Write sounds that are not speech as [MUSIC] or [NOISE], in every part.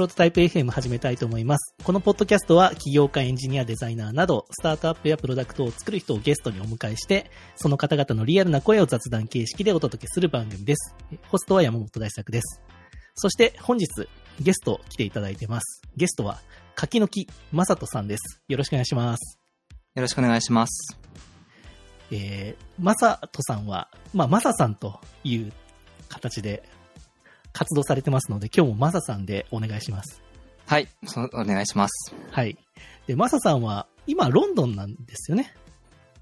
ロトタイプ FM 始めたいと思います。このポッドキャストは起業家、エンジニア、デザイナーなど、スタートアップやプロダクトを作る人をゲストにお迎えして、その方々のリアルな声を雑談形式でお届けする番組です。ホストは山本大作です。そして本日、ゲスト来ていただいてます。ゲストは、柿の木まさとさんです。よろしくお願いします。よろしくお願いします。えー、まさとさんは、まあ、まささんという形で活動されてますので、今日もまささんでお願いします。はい、お願いします。はい。で、マサさんは、今、ロンドンなんですよね。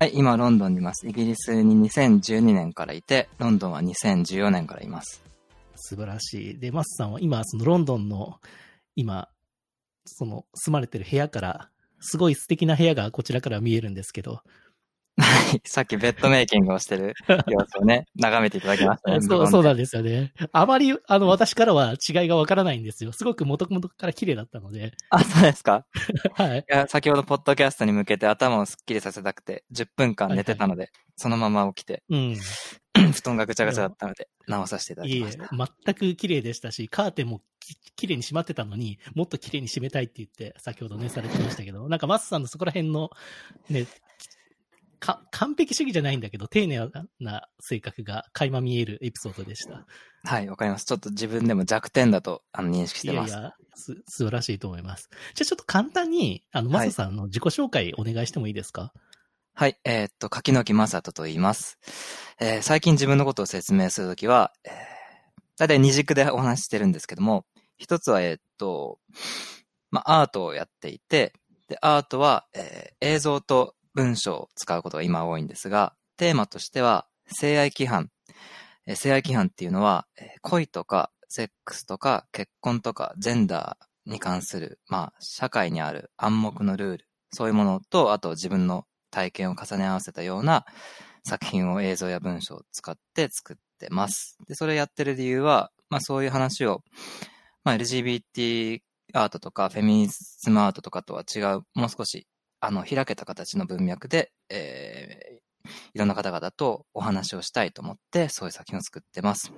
はい、今ロンドンにいます。イギリスに2012年からいて、ロンドンは2014年からいます。素晴らしい。で、マサさんは今、そのロンドンの、今、その、住まれてる部屋から、すごい素敵な部屋がこちらから見えるんですけど、はい、さっきベッドメイキングをしてる [LAUGHS] 様子をね、眺めていただきましたね。そう、そうなんですよね。あまり、あの、私からは違いがわからないんですよ。すごく元々から綺麗だったので、あ、そうですか。[LAUGHS] はい。いや、先ほどポッドキャストに向けて頭をスッキリさせたくて、10分間寝てたので、そのまま起きて、うん。[CLEARS THROAT] 布団がぐちゃぐちゃだったので、直させていただいえいえきました。、全く綺麗でしたし、カーテンもき綺麗に閉まってたのに、もっと綺麗に閉めたいって言って、先ほどね、されてましたけど、なんかマスさんのそこら辺の、ね、か、完璧主義じゃないんだけど、丁寧な性格が垣間見えるエピソードでした。[LAUGHS] はい、わかります。ちょっと自分でも弱点だと、あの、認識してます。いやいや、す、素晴らしいと思います。じゃあちょっと簡単に、あの、マはいスさんの自己紹介お願いしてもいいですか？はい、えーっと、柿の木正人と言います。えー最近自分のことを説明するときは、えー、だいたい二軸でお話ししてるんですけども、一つは、えーっと、まあ、アートをやっていて、で、アートは、えー映像と文章を使うことが今多いんですが、テーマとしては、性愛規範。性愛規範っていうのは、恋とか、セックスとか、結婚とか、ジェンダーに関する、まあ、社会にある暗黙のルール、そういうものと、あと自分の体験を重ね合わせたような作品を映像や文章を使って作ってます。で、それやってる理由は、まあそういう話を、まあ LGBT アートとかフェミニズムアートとかとは違う、もう少し、あの、開けた形の文脈で、えー、いろんな方々とお話をしたいと思って、そういう作品を作ってます。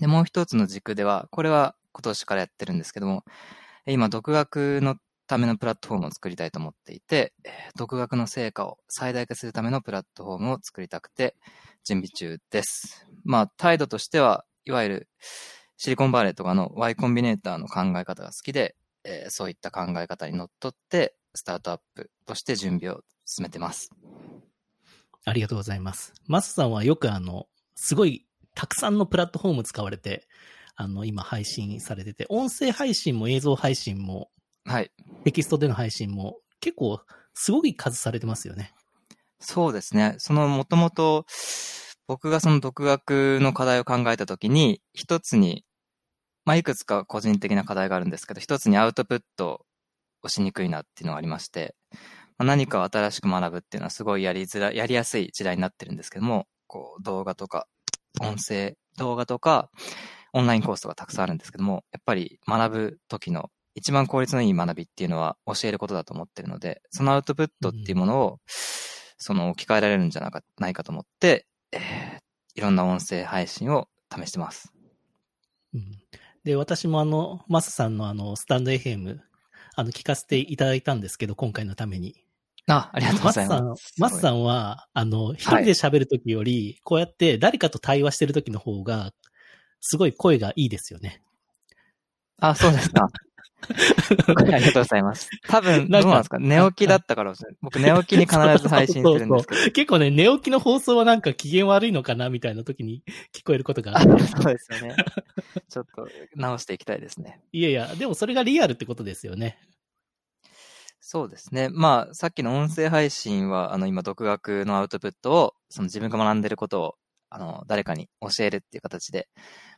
で、もう一つの軸では、これは今年からやってるんですけども、今、独学のためのプラットフォームを作りたいと思っていて、独学の成果を最大化するためのプラットフォームを作りたくて準備中です。まあ、態度としては、いわゆるシリコンバレーとかの Y コンビネーターの考え方が好きで、えーそういった考え方にのっとって、スタートアップとして準備を進めてます。ありがとうございます。マスさんはよくあの、すごいたくさんのプラットフォーム使われて、あの、今配信されてて、音声配信も映像配信も、はい。テキストでの配信も、結構、すごい数されてますよね。そうですね。その、もともと、僕がその独学の課題を考えたときに、一つに、まあ、いくつか個人的な課題があるんですけど、一つにアウトプットをしにくいなっていうのがありまして、まあ、何かを新しく学ぶっていうのはすごいやりづらい、やりやすい時代になってるんですけども、こう、動画とか、音声、動画とか、オンラインコースとかたくさんあるんですけども、やっぱり学ぶ時の一番効率のいい学びっていうのは教えることだと思ってるので、そのアウトプットっていうものを、その置き換えられるんじゃなかないかと思って、えーいろんな音声配信を試してます。うん、で、私もあの、マスさんのあの、スタンド FM、あの、聞かせていただいたんですけど、今回のために。あ、ありがとうございマスさんます。、マスさんは、あの、一人で喋るときより、こうやって誰かと対話してるときの方が、すごい声がいいですよね。あ、そうですか。[LAUGHS] ありがとうございます。多分、どうなんですか？寝起きだったから僕寝起きに必ず配信してるんですけど。結構ね、寝起きの放送はなんか機嫌悪いのかなみたいな時に聞こえることがああって。[LAUGHS] そうですよね。ちょっと直していきたいですね。いやいや、でもそれがリアルってことですよね。そうですね。まあ、さっきの音声配信は、あの、今、独学のアウトプットを、その自分が学んでることを、あの、誰かに教えるっていう形で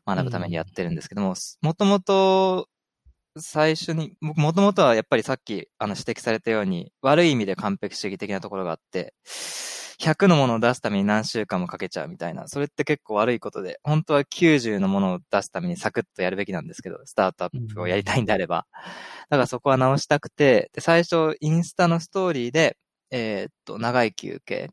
学ぶためにやってるんですけども、もともと、最初に、僕もともとはやっぱりさっきあの指摘されたように、悪い意味で完璧主義的なところがあって、100のものを出すために何週間もかけちゃうみたいな、それって結構悪いことで、本当は90のものを出すためにサクッとやるべきなんですけど、スタートアップをやりたいんであれば。だからそこは直したくて、で最初インスタのストーリーで、えーっと、長い休憩。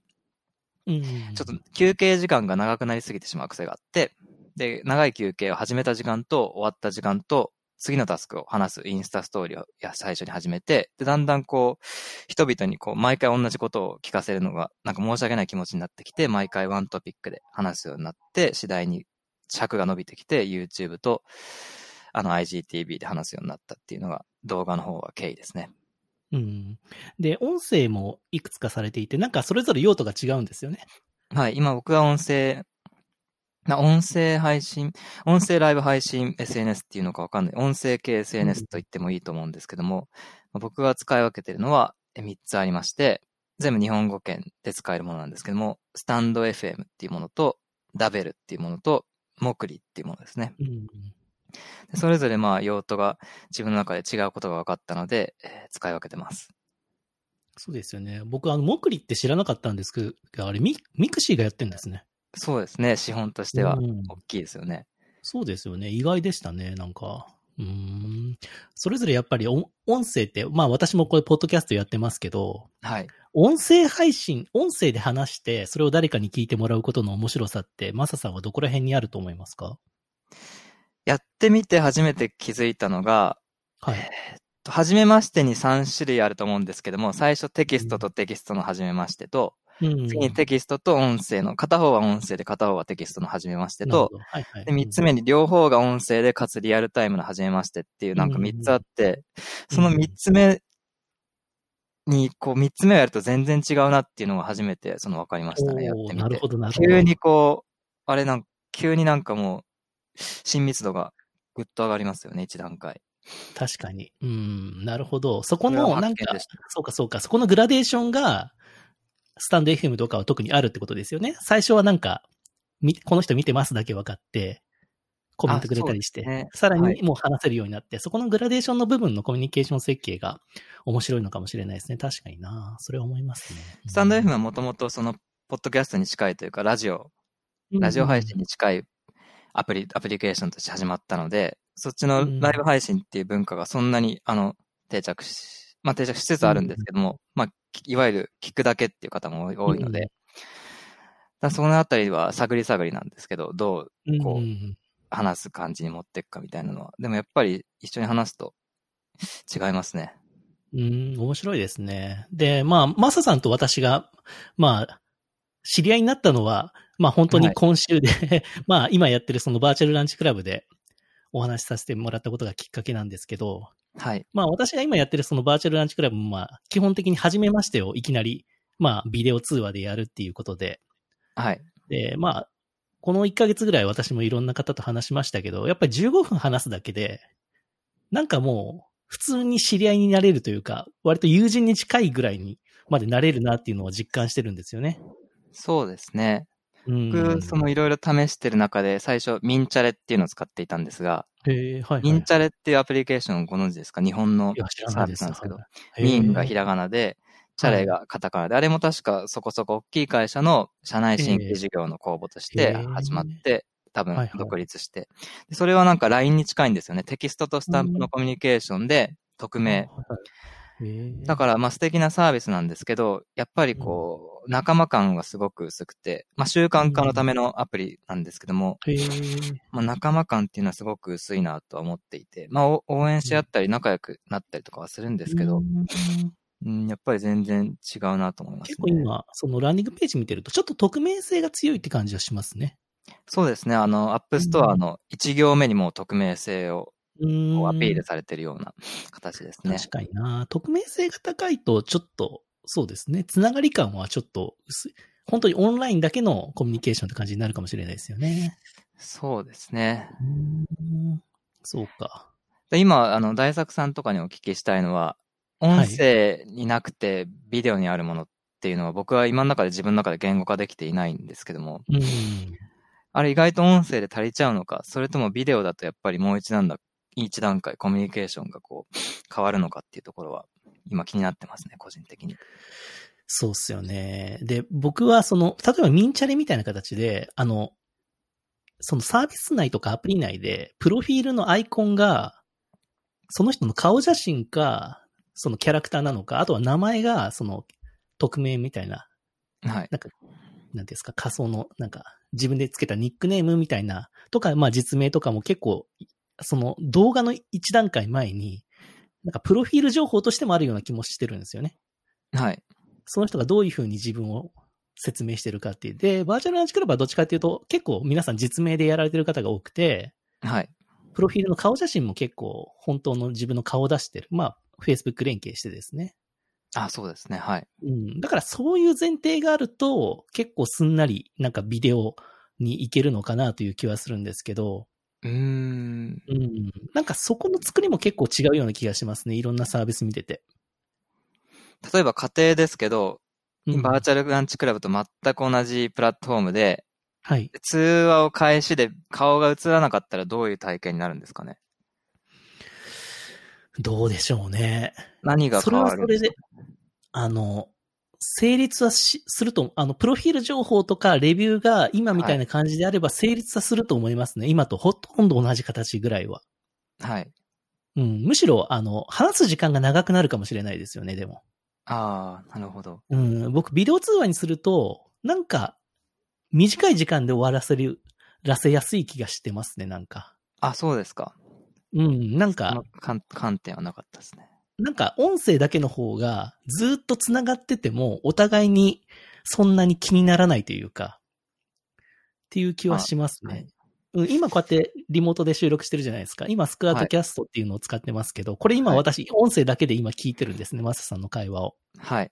うん。ちょっと休憩時間が長くなりすぎてしまう癖があって、で、長い休憩を始めた時間と終わった時間と、次のタスクを話すインスタストーリーをや最初に始めて、で、だんだんこう、人々にこう、毎回同じことを聞かせるのが、なんか申し訳ない気持ちになってきて、毎回ワントピックで話すようになって、次第に尺が伸びてきて、YouTube と、あの IGTV で話すようになったっていうのが、動画の方は経緯ですね。うん。で、音声もいくつかされていて、なんかそれぞれ用途が違うんですよね。はい、今僕は音声、な音声配信、音声ライブ配信 SNS っていうのかわかんない。音声系 SNS と言ってもいいと思うんですけども、まあ僕が使い分けてるのは3つありまして、全部日本語圏で使えるものなんですけども、スタンド FM っていうものと、ダベルっていうものと、モクリっていうものですね。うん。でそれぞれまあ用途が自分の中で違うことが分かったので、えー使い分けてます。そうですよね。僕、あの、モクリって知らなかったんですけど、あれミ、 mixiがやってんですね。そうですね、資本としてはうん大きいですよね。そうですよね。意外でしたね、なんか。うーん。それぞれやっぱり音音声って、まあ私もこれポッドキャストやってますけど、はい。音声配信、音声で話して、それを誰かに聞いてもらうことの面白さって、マサさんはどこら辺にあると思いますか？やってみて初めて気づいたのが、はい。はじめましてに3種類あると思うんですけども、最初テキストとテキストのはじめましてと、うん次にテキストと音声の、片方は音声で片方はテキストのはじめましてと、はいはい。で、3つ目に両方が音声でかつリアルタイムのはじめましてっていうなんか3つあって、その3つ目に、こう3つ目をやると全然違うなっていうのが初めてその分かりましたね、やってみてなるほ。ど、なるほど。急にこう、あれなん急になんかもう、親密度がぐっと上がりますよね、一段階。確かに。うん、なるほど。そこの、なんかそうかそうか、そこのグラデーションが、スタンド FM とかは特にあるってことですよね。最初はなんか、みこの人見てますだけ分かって、コメントくれたりして、ね。さらはい。にもう話せるようになって、そこのグラデーションの部分のコミュニケーション設計が面白いのかもしれないですね。確かにな。それは思いますね。スタンド FM はもともとその、ポッドキャストに近いというか、ラジオ、ラジオ配信に近いアプリ、アプリケーションとして始まったので、そっちのライブ配信っていう文化がそんなに、あの、定着し、まあ定着しつつあるんですけども、まあ、いわゆる聞くだけっていう方も多いので、うんだそのあたりは探り探りなんですけど、どううん、こううん話す感じに持っていくかみたいなのは。でもやっぱり一緒に話すと違いますね。うん、面白いですね。で、まあ、マサさんと私が、まあ、知り合いになったのは、まあ本当に今週で、[LAUGHS] まあ今やってるそのバーチャルランチクラブでお話しさせてもらったことがきっかけなんですけど、はい。まあ私が今やってるそのバーチャルランチクラブもまあ基本的に初めましてをいきなり、まあビデオ通話でやるっていうことで、はい。で、まあ、この1ヶ月ぐらい私もいろんな方と話しましたけど、やっぱり15分話すだけで、なんかもう、普通に知り合いになれるというか、割と友人に近いぐらいにまでなれるなっていうのを実感してるんですよね。そうですね。うん。僕、そのいろいろ試してる中で、最初、ミンチャレっていうのを使っていたんですが、へえ、はい、はい。ミンチャレっていうアプリケーションをご存知ですか？日本のサー。ビスなんですけど、はい。ミンがひらがなで、チャレがカタカナで、あれも確かそこそこ大きい会社の社内新規事業の公募として始まって、多分独立して、でそれはなんか LINE に近いんですよね。テキストとスタンプのコミュニケーションで匿名。だからまあ素敵なサービスなんですけど、やっぱりこう、仲間感がすごく薄くて、まあ習慣化のためのアプリなんですけども。まあ仲間感っていうのはすごく薄いなとは思っていて、まあお応援し合ったり仲良くなったりとかはするんですけど、うんうん、やっぱり全然違うなと思いますね。結構今、そのランディングページ見てると、ちょっと匿名性が強いって感じはしますね。そうですね。あの、 App Store の1行目にもう匿名性をアピールされてるような形ですね。確かにな。匿名性が高いと、ちょっと、そうですね。つながり感はちょっと薄い。本当にオンラインだけのコミュニケーションって感じになるかもしれないですよね。そうですね。うそうか。で今、あの、大作さんとかにお聞きしたいのは、音声になくてビデオにあるものっていうのは僕は今の中で自分の中で言語化できていないんですけども、うん。あれ意外と音声で足りちゃうのか、それともビデオだとやっぱりもう一段だ、一段階コミュニケーションがこう変わるのかっていうところは今気になってますね、個人的に。そうっすよね。で、僕はその、例えばミンチャレみたいな形で、あの、そのサービス内とかアプリ内で、プロフィールのアイコンが、その人の顔写真か、そのキャラクターなのか、あとは名前が、その、匿名みたいな、はい。なんか、なんですか、仮想の、なんか、自分でつけたニックネームみたいな、とか、まあ実名とかも結構、その動画の一段階前に、なんかプロフィール情報としてもあるような気もしてるんですよね。はい。その人がどういうふうに自分を説明してるかっていう。で、バーチャルランチクラブはどっちかっていうと、結構皆さん実名でやられてる方が多くて、はい。プロフィールの顔写真も結構本当の自分の顔を出してる。まあ、Facebook 連携してですね。あ、そうですね。はい。うん。だからそういう前提があると、結構すんなりなんかビデオに行けるのかなという気はするんですけど、うーん。うん。なんかそこの作りも結構違うような気がしますね。いろんなサービス見てて。例えば家庭ですけど、うんバーチャルランチクラブと全く同じプラットフォームで、はい。通話を開始で顔が映らなかったらどういう体験になるんですかね？どうでしょうね。何がそれ変わるんではそれで、あの、成立はしすると、あの、プロフィール情報とかレビューが今みたいな感じであれば成立はすると思いますね。今とほとんど同じ形ぐらいは。はい。うん。むしろ、あの、話す時間が長くなるかもしれないですよね、でも。ああ、なるほど。うん。僕、ビデオ通話にすると、なんか、短い時間で終わらせる、らせやすい気がしてますね、なんか。あ、そうですか。うん。なんそか観点はなかったですね。なんか音声だけの方がずっと繋がっててもお互いにそんなに気にならないというか、っていう気はしますね。はいうん今こうやってリモートで収録してるじゃないですか。今スクワットキャストっていうのを使ってますけど、これ今はい私音声だけで今聞いてるんですね、マサさんの会話を。はい。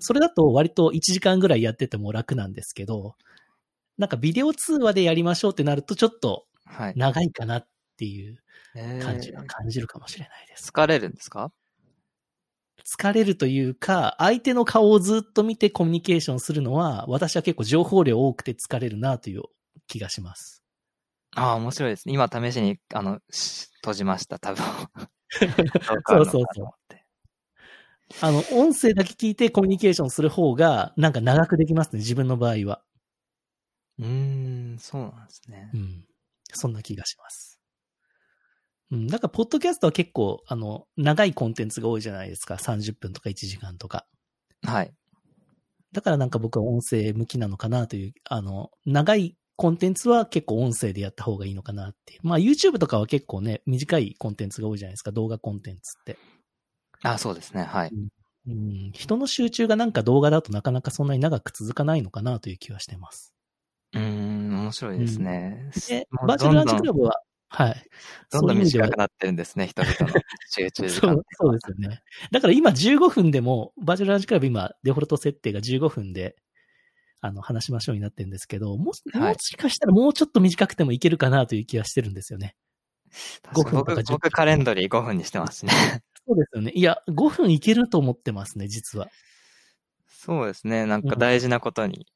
それだと割と1時間ぐらいやってても楽なんですけど、なんかビデオ通話でやりましょうってなるとちょっとはい。長いかなっていうえー感じは感じるかもしれないです。疲れるんですか？疲れるというか、相手の顔をずっと見てコミュニケーションするのは、私は結構情報量多くて疲れるなという気がします。ああ、面白いですね。今試しに、あの、し閉じました、多分。[LAUGHS] そうそうそうあの、音声だけ聞いてコミュニケーションする方が、なんか長くできますね、自分の場合は。う。うーん、そうなんですねう。ん。そんな気がします。うん。だから、ポッドキャストは結構、あの、長いコンテンツが多いじゃないですか。30分とか1時間とか。はい。だからなんか僕は音声向きなのかなという、あの、長いコンテンツは結構音声でやった方がいいのかなっていう。まあ YouTube とかは結構ね、短いコンテンツが多いじゃないですか、動画コンテンツって。あそうですね。はい。うん、人の集中がなんか動画だとなかなかそんなに長く続かないのかなという気はしてます。うーん、面白いですね。で、バーチャルランチクラブは、はい。どんどん短くなってるんですね、人々の集中時間 [LAUGHS] そう。、そうですよね。だから今15分でも、バーチャルランチクラブ今、デフォルト設定が15分で、あの、話しましょうになってるんですけど、ももしかしたらもうちょっと短くてもいけるかなという気はしてるんですよね。確かに5分とか10分僕、僕カレンドリー5分にしてますね。[LAUGHS] そうですよね。いや、5分いけると思ってますね、実は。そうですね。なんか大事なことに。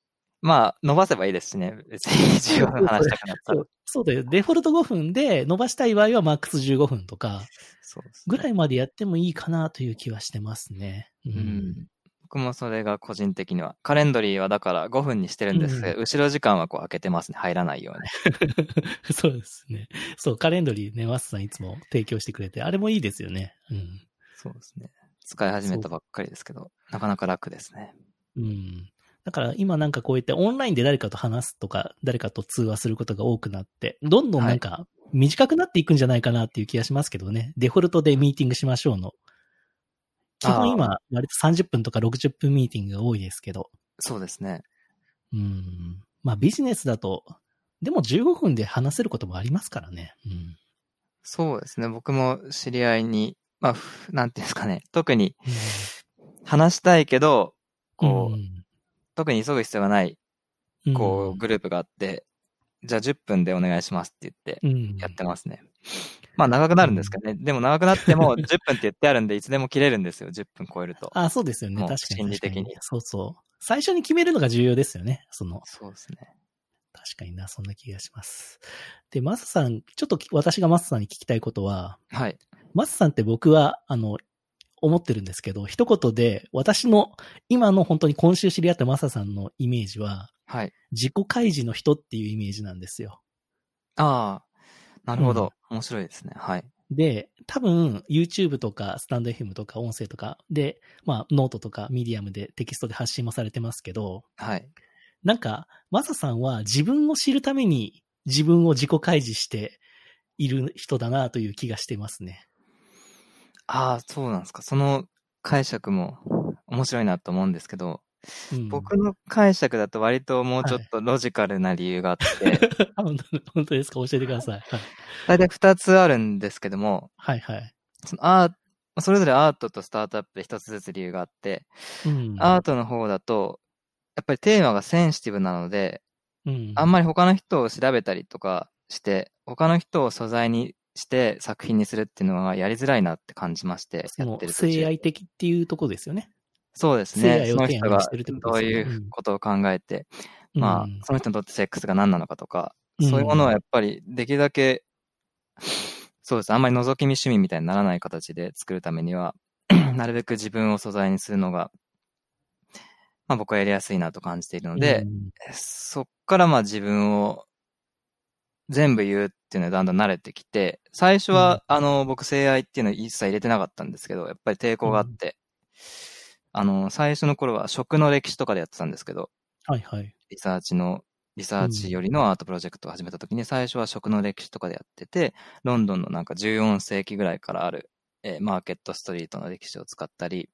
まあ、伸ばせばいいですしね。別に15分話したくなったらそう。だよ。デフォルト5分で伸ばしたい場合はマックス15分とか、そうですねぐらいまでやってもいいかなという気はしてますね。ううん。僕もそれが個人的には。カレンドリーはだから5分にしてるんですけど、後ろ時間はこう開けてますね。入らないように。[LAUGHS] そうですね。そう、カレンドリーね、マスさんいつも提供してくれて、あれもいいですよね。うん。そうですね。使い始めたばっかりですけど、なかなか楽ですね。うん。だから今なんかこうやってオンラインで誰かと話すとか、誰かと通話することが多くなって、どんどんなんか短くなっていくんじゃないかなっていう気がしますけどね。デフォルトでミーティングしましょうの。基本今、割と30分とか60分ミーティングが多いですけど。そうですね。うん。まあビジネスだと、でも15分で話せることもありますからね。うん。そうですね。僕も知り合いに、まあ、ふなんていうんですかね。特に話したいけど、こう、ん特に急ぐ必要がない、うんこう、グループがあって、じゃあ10分でお願いしますって言って、うんやってますね。まあ長くなるんですけどね。でも長くなっても [LAUGHS] 10分って言ってあるんで、いつでも切れるんですよ。10分超えると。あ、そうですよね。確かに。心理的にそうそう。最初に決めるのが重要ですよね。その、そうですね。確かにな、そんな気がします。で、マスさん、ちょっと私がマスさんに聞きたいことは、はい。マスさんって僕は、あの、思ってるんですけど、一言で、私の、今の本当に今週知り合ったマスさんのイメージは、はい。自己開示の人っていうイメージなんですよ。ああ、なるほど。面白いですね。はい。で、多分、YouTube とか、 stand.fm とか、音声とかで、まあ、ノートとか、ミディアムでテキストで発信もされてますけど、はい。なんか、マサさんは自分を知るために自分を自己開示して、いる人だなという気がしてますね。ああ、そうなんですか。その解釈も面白いなと思うんですけど、うん、僕の解釈だと割ともうちょっとロジカルな理由があって、[LAUGHS] あ本当本当ですか？教えてください。はい。大体二つあるんですけども、はいはい。そのアーそれぞれアートとスタートアップで一つずつ理由があって、うん。アートの方だと、やっぱりテーマがセンシティブなので、うん、あんまり他の人を調べたりとかして、他の人を素材にして作品にするっていうのはやりづらいなって感じまして、そのやってる性愛的っていうとこですよね。そうです性ね。その人がどういうことを考えて、まあうん、その人にとってセックスが何なのかとか、うんそういうものはやっぱりできるだけ、そうです。あんまり覗き見趣味みたいにならない形で作るためには、[CLEARS THROAT] なるべく自分を素材にするのが、まあ僕はやりやすいなと感じているので、うんそっからまあ自分を全部言うっていうのはだんだん慣れてきて、最初は、あの、僕性愛っていうのを一切入れてなかったんですけど、やっぱり抵抗があって、あの、最初の頃は食の歴史とかでやってたんですけど、はいはい。リサーチの、リサーチよりのアートプロジェクトを始めた時に、最初は食の歴史とかでやってて、ロンドンのなんか14世紀ぐらいからある、えーマーケットストリートの歴史を使ったり、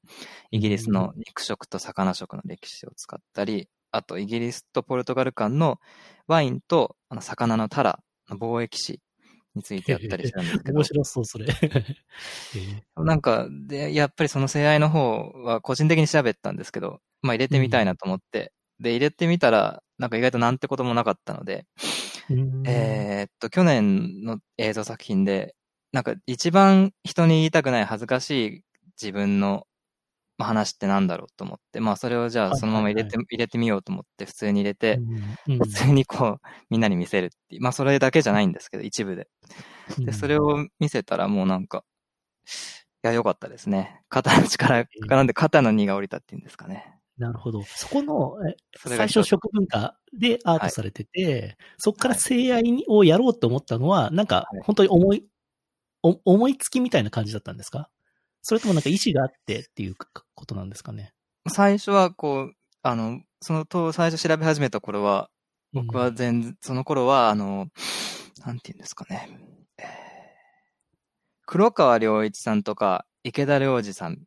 イギリスの肉食と魚食の歴史を使ったり、あとイギリスとポルトガル間のワインとあの魚のタラの貿易史についてやったりしたんですけど。面、白そう、それ。[LAUGHS] えなんか、で、やっぱりその性愛の方は個人的に調べたんですけど、まあ入れてみたいなと思って、で、入れてみたら、なんか意外となんてこともなかったので、えーっと、去年の映像作品で、なんか一番人に言いたくない恥ずかしい自分のまあ話ってなんだろうと思って、まあそれをじゃはいあそのまま入れて、は入れてみようと思って普通に入れて、うん普通にこう、みんなに見せるっていう。まあそれだけじゃないんですけど、一部で。うんで、それを見せたらもうなんか、いや、良かったですね。肩の力、なんで肩の荷が下りたっていうんですかね。なるほど。そこの、最初食文化でアートされてて、そこから性愛にをやろうと思ったのは、なんかはい本当に思い、お思いつきみたいな感じだったんですか？それともなんか意思があってっていうことなんですかね。最初はこう、あの、そのと、最初調べ始めた頃は、僕は全然、その頃は、あの、なんて言うんですかね。えー黒川良一さんとか、池田良二さん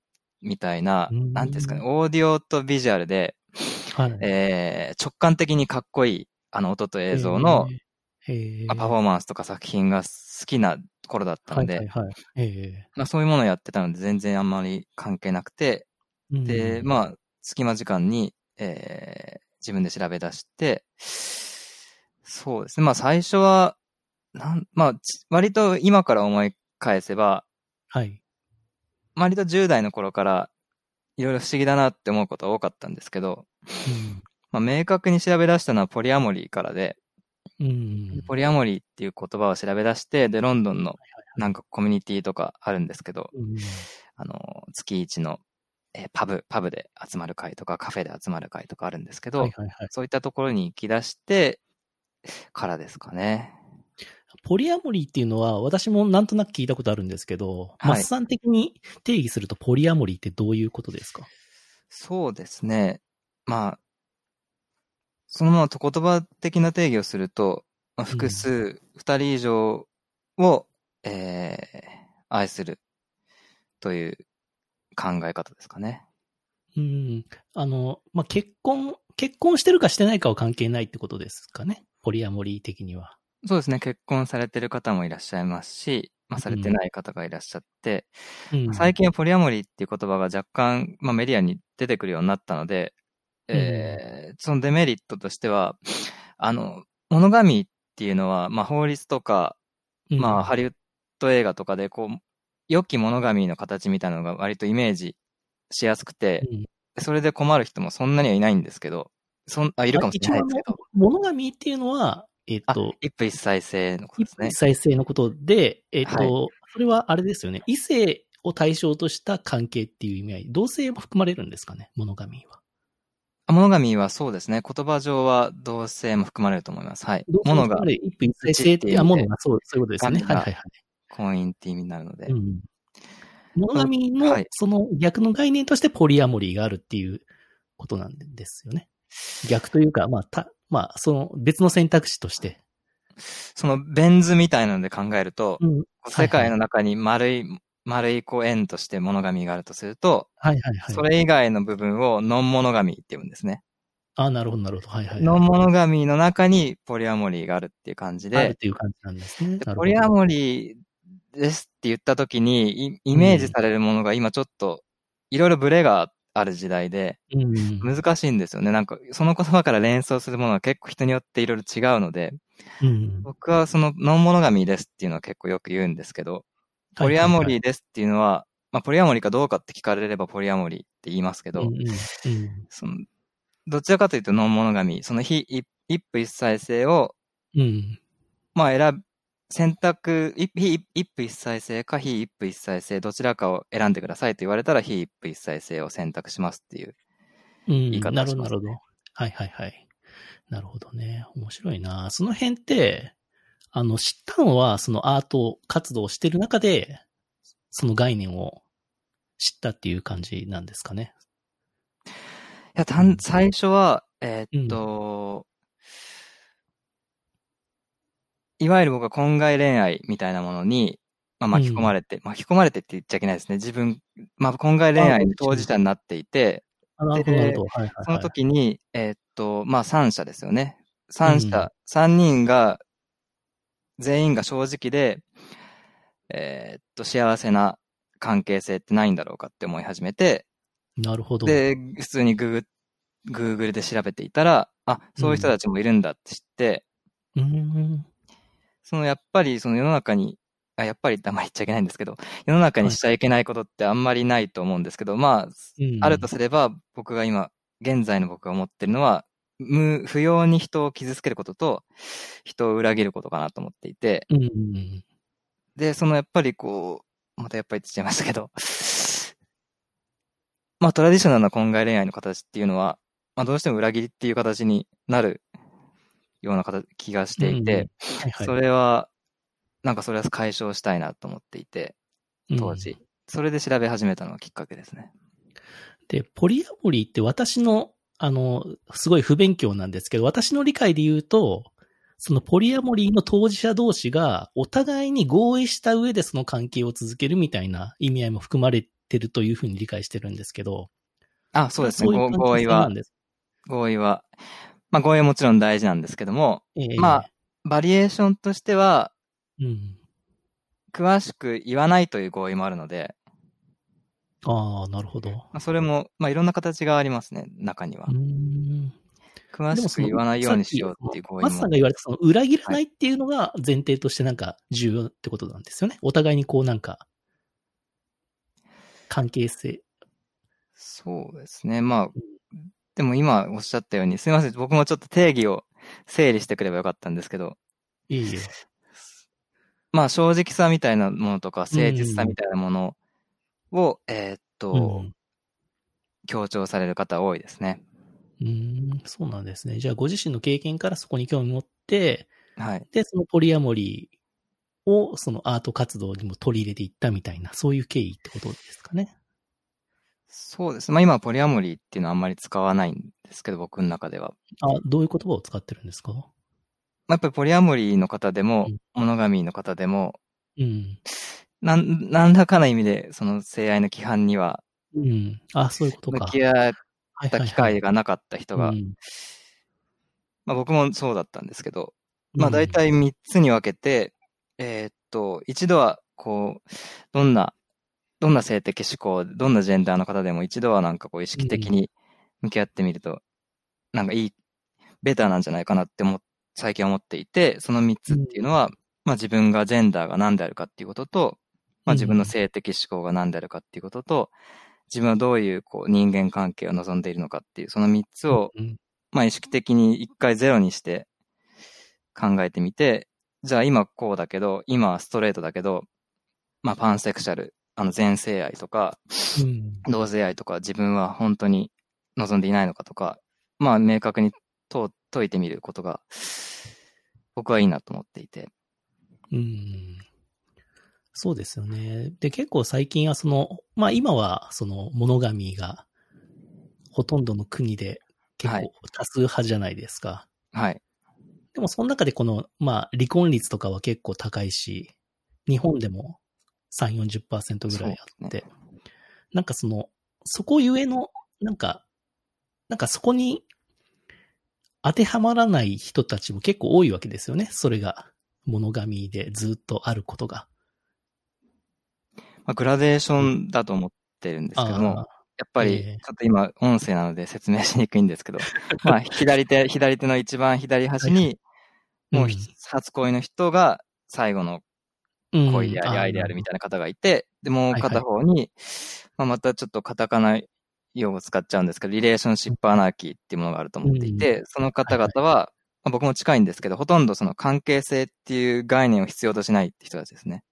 みたいな、うん。なんですかね、オーディオとビジュアルで、はい、えー直感的にかっこいい、あの、音と映像の、へー、まあパフォーマンスとか作品が好きな頃だったので、はいはいはい。えまあ、そういうものをやってたので全然あんまり関係なくて、ーで、うんまあ、隙間時間に、えー自分で調べ出して、そうですね。まあ最初は、なん、まあ、ち割と今から思い返せば、はい。割と10代の頃から、いろいろ不思議だなって思うことは多かったんですけど、まあ、明確に調べ出したのはポリアモリーからで、うん。うん。ポリアモリーっていう言葉を調べ出して、で、ロンドンのなんかコミュニティとかあるんですけど、うんあの、月一の、えーパブ、パブで集まる会とか、カフェで集まる会とかあるんですけど、はいはいはい。そういったところに行き出してからですかね。ポリアモリーっていうのは、私もなんとなく聞いたことあるんですけど、はいマスさん的に定義するとポリアモリーってどういうことですか？そうですね。まあ、そのまま言葉的な定義をすると、まあ複数、二人以上を、えー愛するという考え方ですかね。うん。あの、まあ、結婚、結婚してるかしてないかは関係ないってことですかね。ポリアモリー的には。そうですね。結婚されてる方もいらっしゃいますし、まあ、されてない方がいらっしゃって、うん、最近はポリアモリーっていう言葉が若干、まあ、メディアに出てくるようになったので、えーそのデメリットとしては、あの、モノガミーっていうのは、まあ、法律とか、うん、まあ、ハリウッド映画とかで、こう、良きモノガミーの形みたいなのが割とイメージしやすくて、うんそれで困る人もそんなにはいないんですけど、そん、あ、いるかもしれないですけど、モノガミっていうのは、えっ、あと、、一夫一妻制のことですね一。再生のことで、えっ、と、はいそれはあれですよね。異性を対象とした関係っていう意味合い、同性も含まれるんですかね、モノガミは。あモノガミーはそうですね。言葉上は同性も含まれると思います。はい。同性モノが一夫一再生っていう、あ、モノがそう、そういうことですよね。はいはいはい。婚姻って意味になるので。うん。モノガミの、はいその逆の概念としてポリアモリーがあるっていうことなんですよね。逆というか、まあ、た、まあ、その別の選択肢として。そのベン図みたいなので考えると、うん。世界の中に丸い、丸いこう円としてモノガミがあるとすると、はいはいはい。それ以外の部分をノンモノガミって言うんですね。あ、なるほどなるほど。はいはいはい。ノンモノガミの中にポリアモリーがあるっていう感じであるっ、ていう感じなんですね。ポリアモリーですって言った時に、イイメージされるものが今ちょっと、いろいろブレがある時代で、うん。難しいんですよね。なんか、その言葉から連想するものは結構人によっていろいろ違うので、うん。僕はそのノンモノガミですっていうのは結構よく言うんですけど、ポリアモリーですっていうのは、まあ、ポリアモリーかどうかって聞かれればポリアモリーって言いますけど、うんうんうんその、どちらかというとノンモノガミ、その非一一夫一妻制を、うん。まあ選ぶ、選択、一非一夫一妻制か非一夫一妻制、どちらかを選んでくださいと言われたら非一夫一妻制を選択しますっていう。うん。い方なるほど、しますねなるほど。はいはいはい。なるほどね。面白いな。その辺って、あの、知ったのは、そのアート活動をしてる中で、その概念を知ったっていう感じなんですかね。いや、たん、最初は、えーっと、いわゆる僕は婚外恋愛みたいなものに、まあ、巻き込まれて、巻き込まれてって言っちゃいけないですね。自分、まあ、婚外恋愛の当事者になっていて。その時に、えーっと、まあ、三者ですよね。三うん者、三人が、全員が正直で、えーっと、幸せな関係性ってないんだろうかって思い始めて、なるほど。で、普通にググ、グーグルで調べていたら、あ、そういう人たちもいるんだって知って、うーん。そのやっぱりその世の中に、あ、やっぱりあんまり言っちゃいけないんですけど、世の中にしちゃいけないことってあんまりないと思うんですけど、まあ、うんあるとすれば、僕が今、現在の僕が思ってるのは、無、不要に人を傷つけることと、人を裏切ることかなと思っていて、うんうん。で、そのやっぱりこう、またやっぱり言っちゃいましたけど、まあトラディショナルな婚外恋愛の形っていうのは、まあどうしても裏切りっていう形になるような形気がしていて、はいはい。それは、なんかそれは解消したいなと思っていて、当時。それで調べ始めたのがきっかけですね。で、ポリアモリーって私の、あの、すごい不勉強なんですけど、私の理解で言うと、そのポリアモリーの当事者同士がお互いに合意した上でその関係を続けるみたいな意味合いも含まれてるというふうに理解してるんですけど。あ、そうですね。いご合意は合意は。まあ合意はもちろん大事なんですけども、ええまあ、バリエーションとしては、うん。詳しく言わないという合意もあるので、ああ、なるほど。まあ、それも、まあ、いろんな形がありますね、中にはうー。ん。詳しく言わないようにしようっていう合意もマスさんが。言われたその裏切らないっていうのが前提としてなんか重要ってことなんですよね。お互いにこうなんか、関係性。そうですね。まあ、でも今おっしゃったように、すいません、僕もちょっと定義を整理してくればよかったんですけど、いいよ。まあ、正直さみたいなものとか、誠実さみたいなものを、えーっと、うん強調される方多いですね。うーん、そうなんですね。じゃあ、ご自身の経験からそこに興味持って、はい。で、そのポリアモリーをそのアート活動にも取り入れていったみたいな、そういう経緯ってことですかね。そうです。まあ今はポリアモリーっていうのはあんまり使わないんですけど、僕の中では。あ、どういう言葉を使ってるんですか？まあ、やっぱりポリアモリーの方でもうん、モノガミーの方でも、うん。なん、なんだかな意味で、その性愛の規範にはうん。あ、そういうこと向か。き合っはいた機会がなかった人が、うん。まあ僕もそうだったんですけど、まあ大体3つに分けて、えーっと、一度はこう、どんな、どんな性的思考、どんなジェンダーの方でも一度はなんかこう意識的に向き合ってみると、なんかいい、ベターなんじゃないかなって思っ最近思っていて、その3つっていうのは、まあ自分がジェンダーが何であるかっていうことと、まあ自分の性的思考が何であるかっていうことと、自分はどういうこう人間関係を望んでいるのかっていう、その3つをうんまあ意識的に一回ゼロにして考えてみて、じゃあ今こうだけど、今はストレートだけど、まあパンセクシャル、あの全性愛とか、うん。同性愛とか自分は本当に望んでいないのかとか、まあ明確に問解いてみることが、僕はいいなと思っていて。うんそうですよね。で、結構最近はその、まあ今はそのモノガミーがほとんどの国で結はい構多数派じゃないですか。はい。でもその中でこの、まあ、離婚率とかは結構高いし、日本でも3、40%ぐらいあって、なんかその、そこゆえの、なんか、なんかそこに当てはまらない人たちも結構多いわけですよね。それが、モノガミでずっとあることが。まあ、グラデーションだと思ってるんですけども、あやっぱり、ええ。ちょっと今、音声なので説明しにくいんですけど、[LAUGHS] まあ、左手、左手の一番左端に、もう初恋の人が最後のー恋であり、愛であるみたいな方がいて、で、もう片方に、まあ、またちょっとカタカナ用語を使っちゃうんですけど、リレーションシップアナーキーっていうものがあると思っていて、その方々は、まあ僕も近いんですけど、ほとんどその関係性っていう概念を必要としないって人たちですね。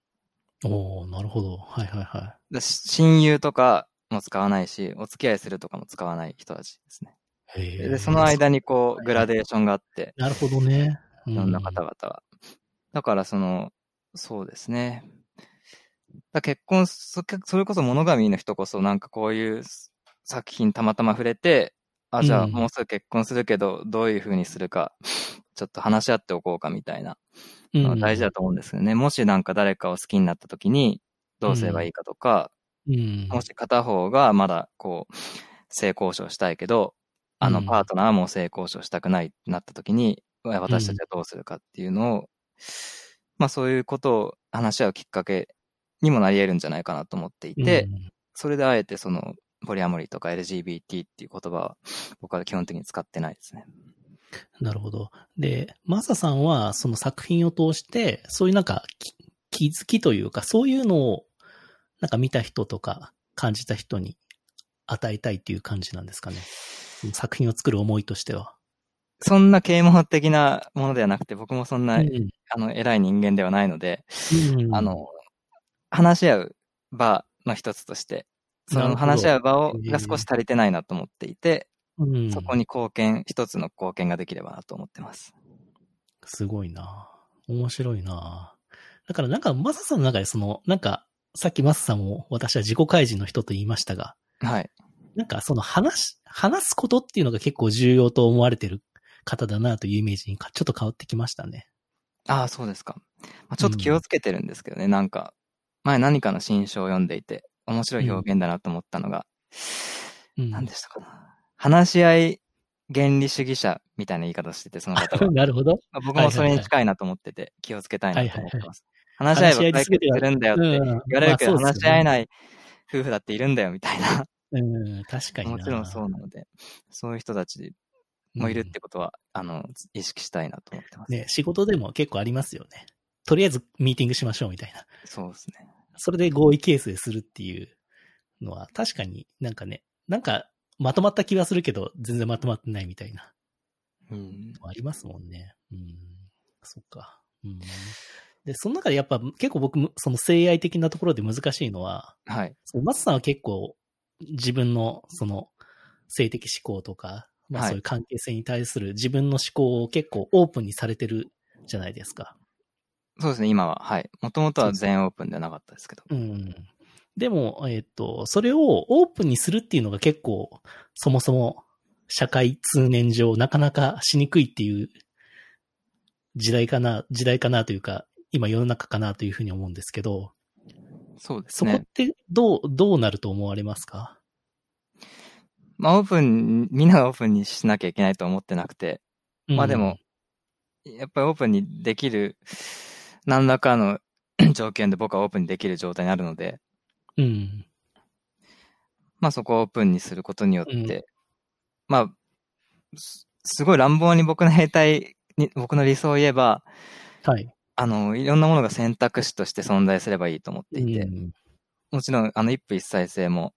おーなるほど。はいはいはだし親友とかも使わないし、お付き合いするとかも使わない人たちですね。で、その間にこう、グラデーションがあって、なるほどね。いろんな方々は。だからその、そうですね。だ結婚、そそれこそ物神の人こそなんかこういう作品たまたま触れて、あ、じゃあうんもうすぐ結婚するけど、どういう風にするか、ちょっと話し合っておこうかみたいな大事だと思うんですよね。もしなんか誰かを好きになった時に、どうすればいいかとか、うん。もし片方がまだこう、性交渉したいけど、あのうんパートナーはもう性交渉したくないってなった時に、私たちはどうするかっていうのを、まあそういうことを話し合うきっかけにもなり得るんじゃないかなと思っていて、うんそれであえてその、ポリアモリーとか LGBT っていう言葉は僕は基本的に使ってないですね。なるほど。で、マサさんはその作品を通して、そういうなんかき気づきというか、そういうのをなんか見た人とか感じた人に与えたいっていう感じなんですかね？作品を作る思いとしては。そんな啓蒙的なものではなくて、僕もそんな、うんあの、偉い人間ではないので、うんあの、話し合う場の一つとして、その話し合う場をが少し足りてないなと思っていて、うんそこに貢献、一つの貢献ができればなと思ってます。すごいな面白いなだからなんか、マサさんの中でその、なんか、さっきマサさんも私は自己開示の人と言いましたが、はい。なんかその話、話すことっていうのが結構重要と思われてる方だなというイメージにかちょっと変わってきましたね。ああ、そうですか。まあ、ちょっと気をつけてるんですけどね、なんか、前何かの新書を読んでいて、面白い表現だなと思ったのが、うん。何でしたかな。話し合い原理主義者みたいな言い方してて、その方が。[LAUGHS] なるほど。まあ僕もそれに近いなと思ってて、気をつけたいなと思ってます。話し合話し合いえば解決するんだよってうん言われるけど、話し合えない夫婦だっているんだよみたいな。うん、確かにな。もちろんそうなので、そういう人たちもいるってことは、あの、意識したいなと思ってます。ね、仕事でも結構ありますよね。とりあえずミーティングしましょうみたいな。そうですね。それで合意形成するっていうのは確かになんかね、なんかまとまった気はするけど全然まとまってないみたいな。うん。ありますもんね。うん。そっか。うん。で、その中でやっぱ結構僕、その性愛的なところで難しいのは、はい。そのマスさんは結構自分のその性的思考とか、まあはいそういう関係性に対する自分の思考を結構オープンにされてるじゃないですか。そうですね、今は。はい。もともとは全オープンではなかったですけど。うん。でも、えっと、それをオープンにするっていうのが結構、そもそも社会通念上なかなかしにくいっていう時代かな、時代かなというか、今世の中かなというふうに思うんですけど、そうですそこっね。てどう、どうなると思われますか？まあ、オープン、みんながオープンにしなきゃいけないと思ってなくて、まあでも、やっぱりオープンにできる、何らかの [CLEARS THROAT] 条件で僕はオープンにできる状態にあるので、うん。まあそこをオープンにすることによって、うんまあ、すすごい乱暴に僕の兵隊に、[LAUGHS] 僕の理想を言えば、はい。あの、いろんなものが選択肢として存在すればいいと思っていて、うんもちろん、あの、一夫一妻制も、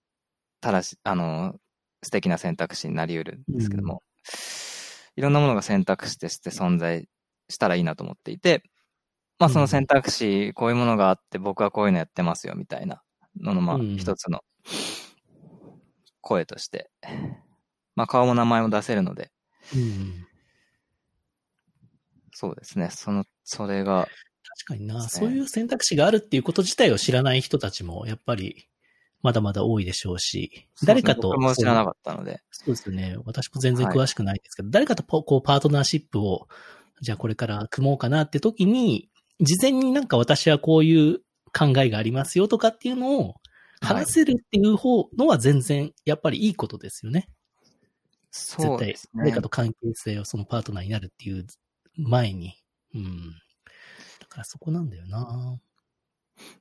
ただし、あの、素敵な選択肢になり得るんですけども、いろんなものが選択肢として存在したらいいなと思っていて、まあその選択肢、こういうものがあって、僕はこういうのやってますよ、みたいなのの、まあうん。一つの声として、まあ顔も名前も出せるので、うん。そうですね、その、それが、確かにな、ね。そういう選択肢があるっていうこと自体を知らない人たちも、やっぱり、まだまだ多いでしょうし、誰かと、僕も知らなかったので、そうですよね。私も全然詳しくないですけど、誰かとポこうパートナーシップをじゃあこれから組もうかなって時に、事前になんか私はこういう考えがありますよとかっていうのを話せるっていう方のは全然やっぱりいいことですよね。そうですね。誰かと関係性をそのパートナーになるっていう前に。うん。だからそこなんだよな。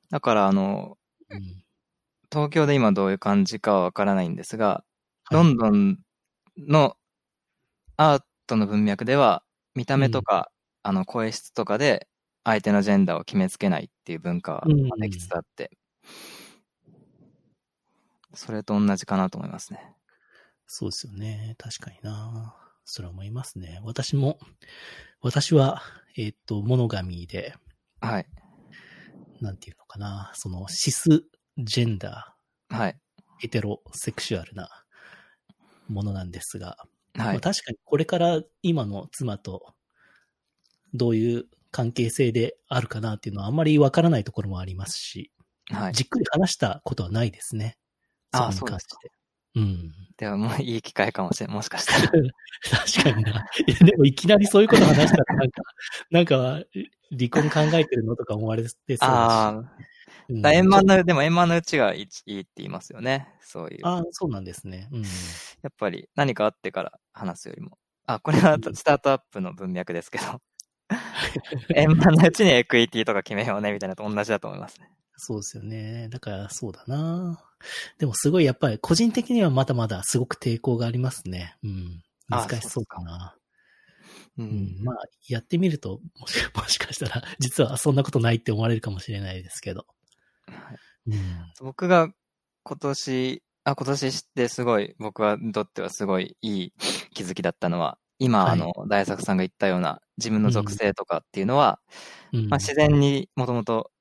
だから、あの、うん。東京で今どういう感じかはわからないんですが、はいロンドンのアートの文脈では、見た目とか、あの、声質とかで、相手のジェンダーを決めつけないっていう文化はうんできつつあって、それと同じかなと思いますね。そうですよね。確かにな。それは思いますね。私も、私は、えっ、と、モノガミーで、はい。なんていうのかな。その、シスジェンダはい。ー、ヘテロセクシュアルなものなんですが、はい。まあ、確かにこれから今の妻とどういう関係性であるかなっていうのはあんまりわからないところもありますし、はい。じっくり話したことはないですね。あそこに関して。うん。では、もういい機会かもしれん。もしかしたら。[LAUGHS] 確かにな。でもいきなりそういうこと話したらなんか、なんか、[LAUGHS] 離婚考えてるのとか思われてそう。ああ、うんだ円満な、でも円満なうちがいいいいって言いますよね。そういう。ああ、そうなんですね。うん。やっぱり何かあってから話すよりも。あ、これはスタートアップの文脈ですけど。円満なうちにエクイティとか決めようねみたいなのと同じだと思いますね。そうですよね。だからそうだな。でもすごいやっぱり個人的にはまだまだすごく抵抗がありますね。うん。あ難しそうかな。ううん。まあ、やってみると、もし [LAUGHS] もしかしたら、実はそんなことないって思われるかもしれないですけど。はいうん。僕が今年、あ、今年知ってすごい、僕はにとってはすごいいい気づきだったのは、今、はいあの、大作さんが言ったような自分の属性とかっていうのは、うんまあ、自然にもともと、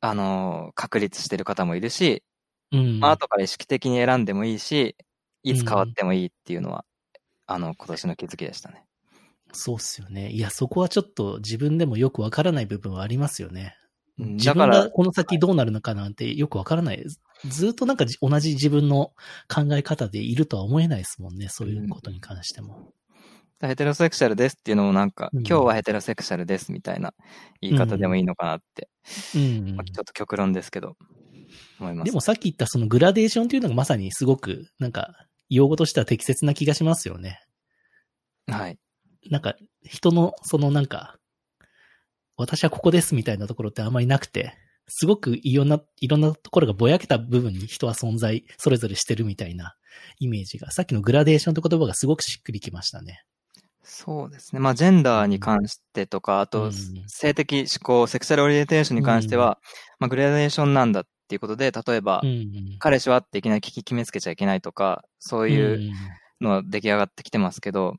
あの、確立してる方もいるし、うん。まあ、後から意識的に選んでもいいし、いつ変わってもいいっていうのは、あの、今年の気づきでしたね。そうっすよね。いや、そこはちょっと自分でもよくわからない部分はありますよね。だから分がこの先どうなるのかなんてよくわからない。ずっとなんかじ同じ自分の考え方でいるとは思えないですもんね。そういうことに関しても。ヘテロセクシャルですっていうのもなんか、うん今日はヘテロセクシャルですみたいな言い方でもいいのかなって、うんまあちょっと極論ですけど、思います。でもさっき言ったそのグラデーションというのがまさにすごく、なんか、用語としては適切な気がしますよね。はい。なんか、人の、そのなんか、私はここですみたいなところってあんまりなくて、すごくいろんな、いろんなところがぼやけた部分に人は存在、それぞれしてるみたいなイメージが、さっきのグラデーションって言葉がすごくしっくりきましたね。そうですね。まあ、ジェンダーに関してとか、あとうん、性的思考、セクシャルオリエンテーションに関しては、まあ、グラデーションなんだっていうことで、例えば。彼氏はっていきなり聞き決めつけちゃいけないとか、そういうのは出来上がってきてますけど、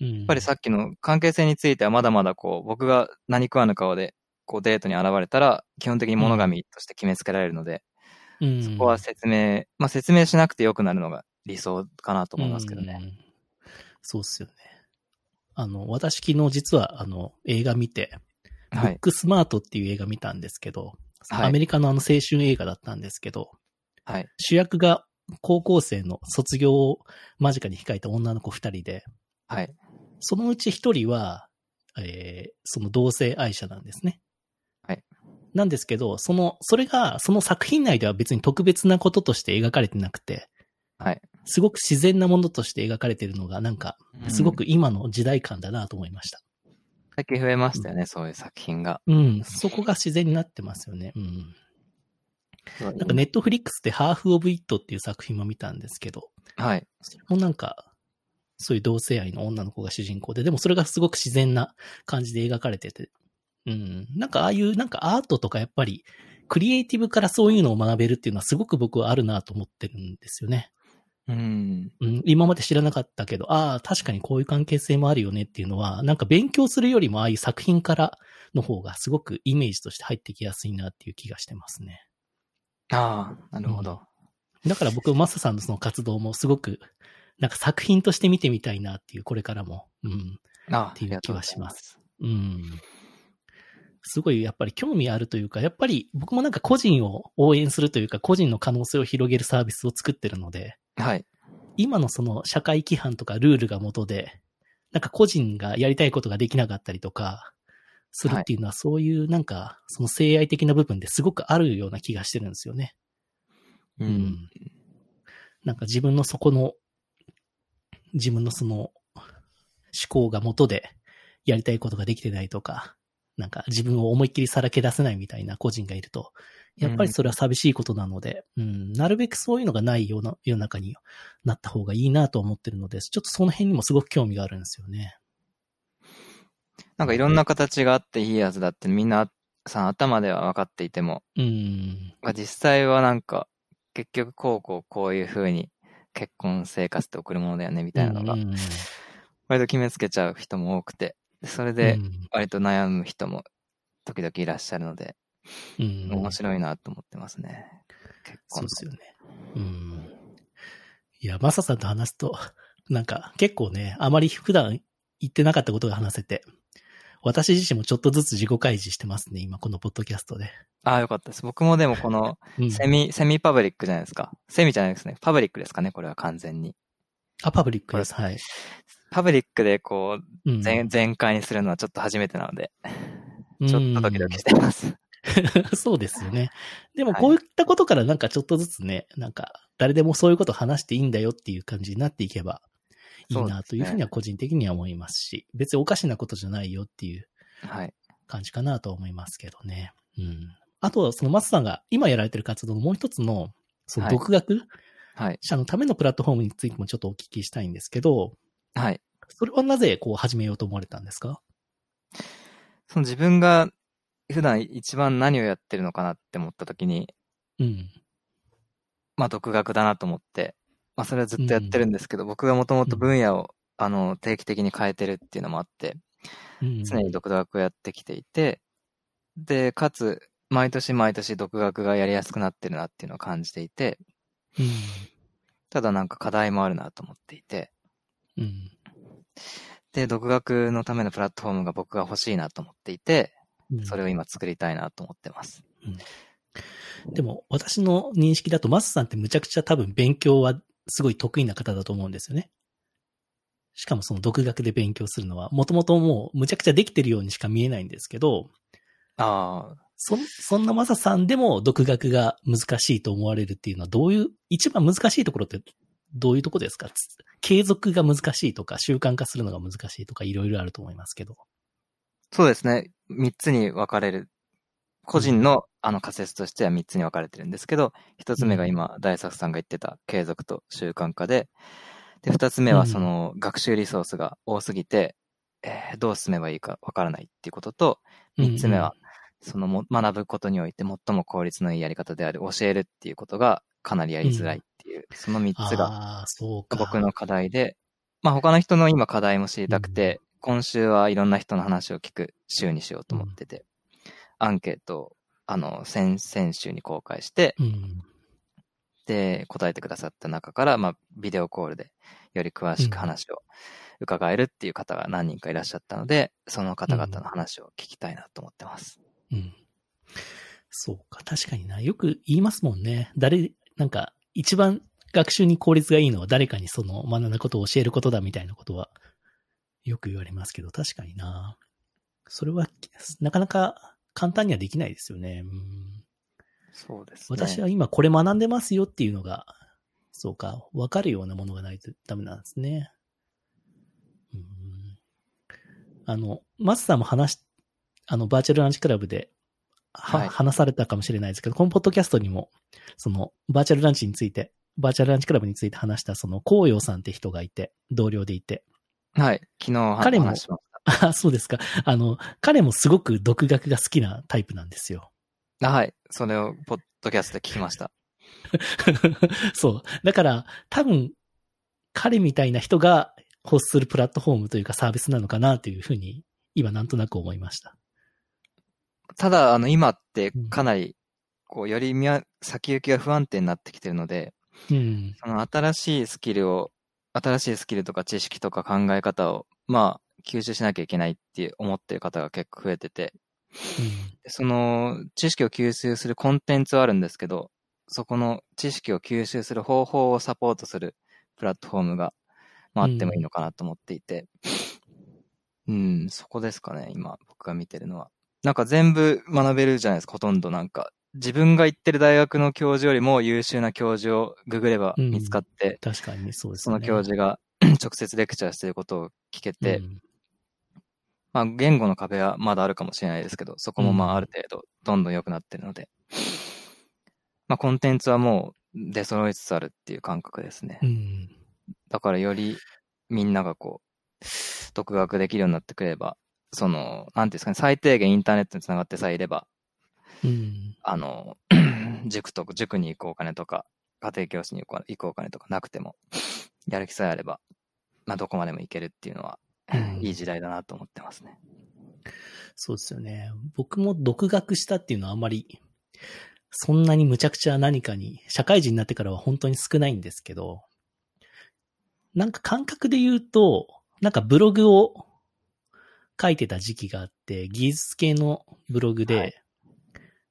うん、ややっぱりさっきの関係性についてはまだまだこう、僕が何食わぬ顔で、こうデートに現れたら、基本的に物神として決めつけられるので、うん、そこは説明、まあ説明しなくてよくなるのが理想かなと思いますけどね。うんそうっすよね。あの、私昨日実はあの、映画見て、はい。ブックスマートっていう映画見たんですけど、はいアメリカのあの青春映画だったんですけど、はい。主役が高校生の卒業を間近に控えた女の子二人で、はい。そのうち一人は、えーその同性愛者なんですね。はい。なんですけど、その、それが、その作品内では別に特別なこととして描かれてなくて、はい。すごく自然なものとして描かれてるのが、なんか、すごく今の時代感だなと思いました。最近増えましたよね、そういう作品が。うん、そこが自然になってますよね。うん。なんかネットフリックスでハーフオブイットっていう作品も見たんですけど、はい。それもなんか、そういう同性愛の女の子が主人公で、でもそれがすごく自然な感じで描かれてて、うん。なんかああいう、なんかアートとかやっぱり、クリエイティブからそういうのを学べるっていうのはすごく僕はあるなと思ってるんですよね。うん。うん、今まで知らなかったけど、ああ、確かにこういう関係性もあるよねっていうのは、なんか勉強するよりもああいう作品からの方がすごくイメージとして入ってきやすいなっていう気がしてますね。ああ、なるほど。だから僕、マサさんのその活動もすごく、なんか作品として見てみたいなっていう、これからも。うん。ああ、っていう気はします。うん。すごいやっぱり興味あるというか、やっぱり僕もなんか個人を応援するというか、個人の可能性を広げるサービスを作ってるので、はい。今のその社会規範とかルールが元で、なんか個人がやりたいことができなかったりとか、するっていうのは、そういうなんか、その性愛的な部分ですごくあるような気がしてるんですよね。ううんん。なんか自分のそこの、自分のその、思考が元でやりたいことができてないとか、なんか自分を思いっきりさらけ出せないみたいな個人がいると、やっぱりそれは寂しいことなので、うん、なるべくそういうのがないような世の中になった方がいいなと思ってるので、ちょっとその辺にもすごく興味があるんですよね。なんかいろんな形があっていいやつだってみんなさん頭では分かっていても、うん。まあ実際はなんか結局こうこうこういう風に結婚生活って送るものだよねみたいなのがうん。割と決めつけちゃう人も多くて、それで割と悩む人も時々いらっしゃるので、うん、うん面白いなと思ってますね。結婚そうですよね。うん。いや、マサさんと話すと、なんか結構ね、あまり普段言ってなかったことが話せて、私自身もちょっとずつ自己開示してますね、今このポッドキャストで。ああ、よかったです。僕もでもこのうん、セミ、セミパブリックじゃないですか。セミじゃないですね。パブリックですかね、これは完全に。あ、パブリックです。はい。パブリックでこう、うん全、全開にするのはちょっと初めてなので、うんちょっとドキドキしてます。[LAUGHS] そうですよね。でもはいこういったことからなんかちょっとずつね、なんか誰でもそういうこと話していいんだよっていう感じになっていけばいいなというふうには個人的には思いますし、別におかしなことじゃないよっていうはい。感じかなと思いますけどね。うん。あと、そのマスさんが今やられてる活動のもう一つの、そのはい独学はい。者のためのプラットフォームについてもちょっとお聞きしたいんですけど、はい。それはなぜこう始めようと思われたんですか？その自分が普段一番何をやってるのかなって思った時に、うん。まあ独学だなと思って、まあそれはずっとやってるんですけど、僕がもともと分野を、あの、定期的に変えてるっていうのもあって、うん。常に独学をやってきていて、で、かつ、毎年毎年独学がやりやすくなってるなっていうのを感じていて、うん。ただなんか課題もあるなと思っていて、うん。で、独学のためのプラットフォームが僕が欲しいなと思っていて、うんそれを今作りたいなと思ってます。でも、私の認識だと、マスさんってむちゃくちゃ多分勉強はすごい得意な方だと思うんですよね。しかもその独学で勉強するのは、もともともうむちゃくちゃできてるようにしか見えないんですけど、ああ、そ、そんなマサさんでも独学が難しいと思われるっていうのはどういう、一番難しいところってどういうところですか？つ継続が難しいとか習慣化するのが難しいとかいろいろあると思いますけど。そうですね。三つに分かれる。個人のあの仮説としては三つに分かれてるんですけど、一つ目が今、大作さんが言ってた継続と習慣化で、で、二つ目はその学習リソースが多すぎて、えーどう進めばいいか分からないっていうことと、三つ目は、そのも学ぶことにおいて最も効率のいいやり方である教えるっていうことがかなりやりづらいっていう、その三つが。僕の課題で、まあ他の人の今課題も知りたくて、今週はいろんな人の話を聞く週にしようと思ってて、アンケートを、あの、先、先週に公開して、うん。で、答えてくださった中から、まあ、ビデオコールでより詳しく話を伺えるっていう方が何人かいらっしゃったので、その方々の話を聞きたいなと思ってます。うん。そうか、確かにな。よく言いますもんね。誰、なんか、一番学習に効率がいいのは誰かにその学んだことを教えることだみたいなことは、よく言われますけど、確かにな。それは、なかなか簡単にはできないですよね。うん、そうですね。私は今これ学んでますよっていうのが、そうか、わかるようなものがないとダメなんですね。うん、あの、マスさんも話し、あの、バーチャルランチクラブで、は、はい話されたかもしれないですけど、このポッドキャストにも、その、バーチャルランチについて、バーチャルランチクラブについて話した、その、紅葉さんって人がいて、同僚でいて。はい。昨日彼も話しましあ、そうですか。あの、彼もすごく独学が好きなタイプなんですよ。た。はい。それをポッドキャストで聞きました。[LAUGHS] そう。だから、多分、彼みたいな人が欲するプラットフォームというかサービスなのかなというふうに、今なんとなく思いました。ただ、あの、今ってかなり、こう、より先行きが不安定になってきてるので、うん。その新しいスキルを、新しいスキルとか知識とか考え方を、まあ、吸収しなきゃいけないって思ってる方が結構増えてて、その知識を吸収するコンテンツはあるんですけど、そこの知識を吸収する方法をサポートするプラットフォームが、まあ、あってもいいのかなと思っていて、うん、そこですかね、今、僕が見てるのは。なんか全部学べるじゃないですか、ほとんどなんか。自分が行ってる大学の教授よりも優秀な教授をググれば見つかって、確かにそうですね。その教授が [CLEARS THROAT] 直接レクチャーしてることを聞けて、うんまあ言語の壁はまだあるかもしれないですけど、そこもまうんあある程度どんどん良くなってるので、まあコンテンツはもう出揃いつつあるっていう感覚ですね。うん。だからよりみんながこう、独学できるようになってくれば、その、なんていうんですかね、最低限インターネットにつながってさえいれば、うん。あの、[CLEARS THROAT] 塾とか、塾に行くお金とか、家庭教師に行くお金とかなくても、やる気さえあれば、まあどこまでも行けるっていうのは、うんいい時代だなと思ってますね。そうですよね。僕も独学したっていうのはあんまり、そんなに無茶苦茶何かに、社会人になってからは本当に少ないんですけど、なんか感覚で言うと、なんかブログを書いてた時期があって、技術系のブログで、はい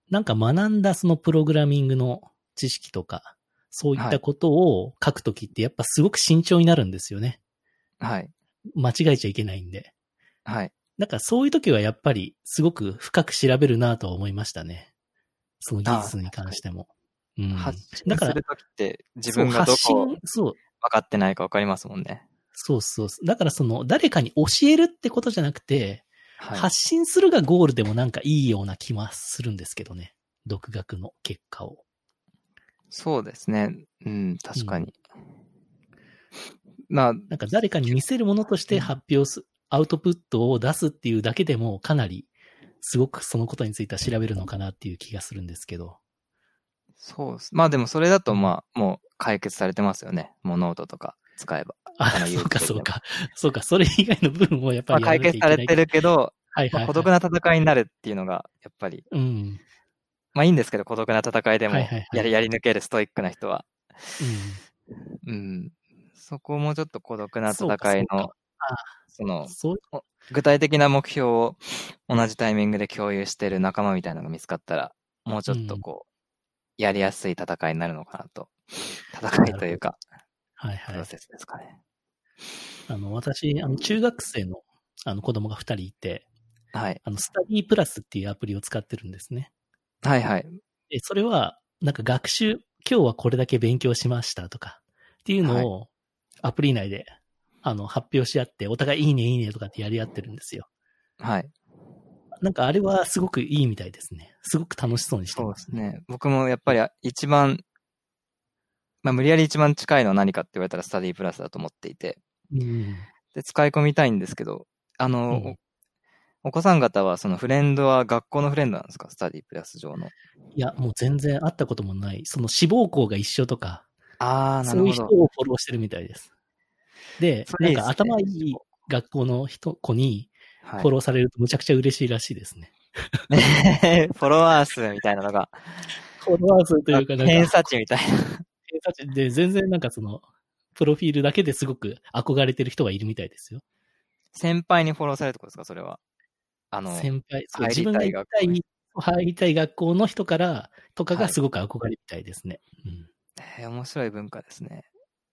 なんか学んだそのプログラミングの知識とか、そういったことを書くときってやっぱすごく慎重になるんですよね。はい。間違えちゃいけないんで。はい。なんかそういう時はやっぱりすごく深く調べるなとは思いましたね。その技術に関しても。うん。発信だからするときって自分がどこ信、そう、分かってないか分かりますもんね。そうそう。だからその誰かに教えるってことじゃなくて、はい。発信するがゴールでもなんかいいような気はするんですけどね。独学の結果を。そうですね。うん、確かに。まあ、なんか誰かに見せるものとして発表す、アウトプットを出すっていうだけでもかなりすごくそのことについては調べるのかなっていう気がするんですけど。そうです。まあでもそれだとまあ、もう解決されてますよね。もうノートとか使えば。あ、そうかそうか。そうか、それ以外の部分をやっぱまあり解決されてるけど、はいはい。孤独な戦いになるっていうのが、やっぱり、うん。まあいいんですけど、孤独な戦いでもやり、やり抜けるストイックな人は。うん。うん。そこをもうちょっと孤独な戦いの、あその、具体的な目標を同じタイミングで共有してる仲間みたいなのが見つかったら、もうちょっとこう、やりやすい戦いになるのかなと。戦いというか、はいはい。プロセスですかね。あの、私、あの、中学生の、あの、子供が二人いて、はい。あの、スタディプラスっていうアプリを使ってるんですね。はいはい。で、それは、なんか学習、今日はこれだけ勉強しましたとか、っていうのを、アプリ内で、あの、発表し合って、お互いいいねいいねとかってやり合ってるんですよ。はい。なんかあれはすごくいいみたいですね。すごく楽しそうにしてそうまですすね。僕もやっぱり一番、まあ無理やり一番近いのは何かって言われたらスタディプラスだと思っていて、うん。で、使い込みたいんですけど、あの、うんおお子さん方はそのフレンドは学校のフレンドなんですか？スタディプラス上の。いや、もう全然会ったこともない。その志望校が一緒とか、ああ、なそういう人るほど。をフォローしてるみたいです。で、なんか頭いい学校の人、子にはいフォローされるとむちゃくちゃ嬉しいらしいですね。[LAUGHS] フォロワー数みたいなのが、フォロワー数というか、なんか、偏差値みたいな。で全然なんかその、プロフィールだけですごく憧れてる人がいるみたいですよ。先輩にフォローされるってことですか？それは。あの、先輩、そう自分が行きたい、入りたい学校の人から、とかはいがすごく憧れみたいですね。うんえー面白い文化ですね。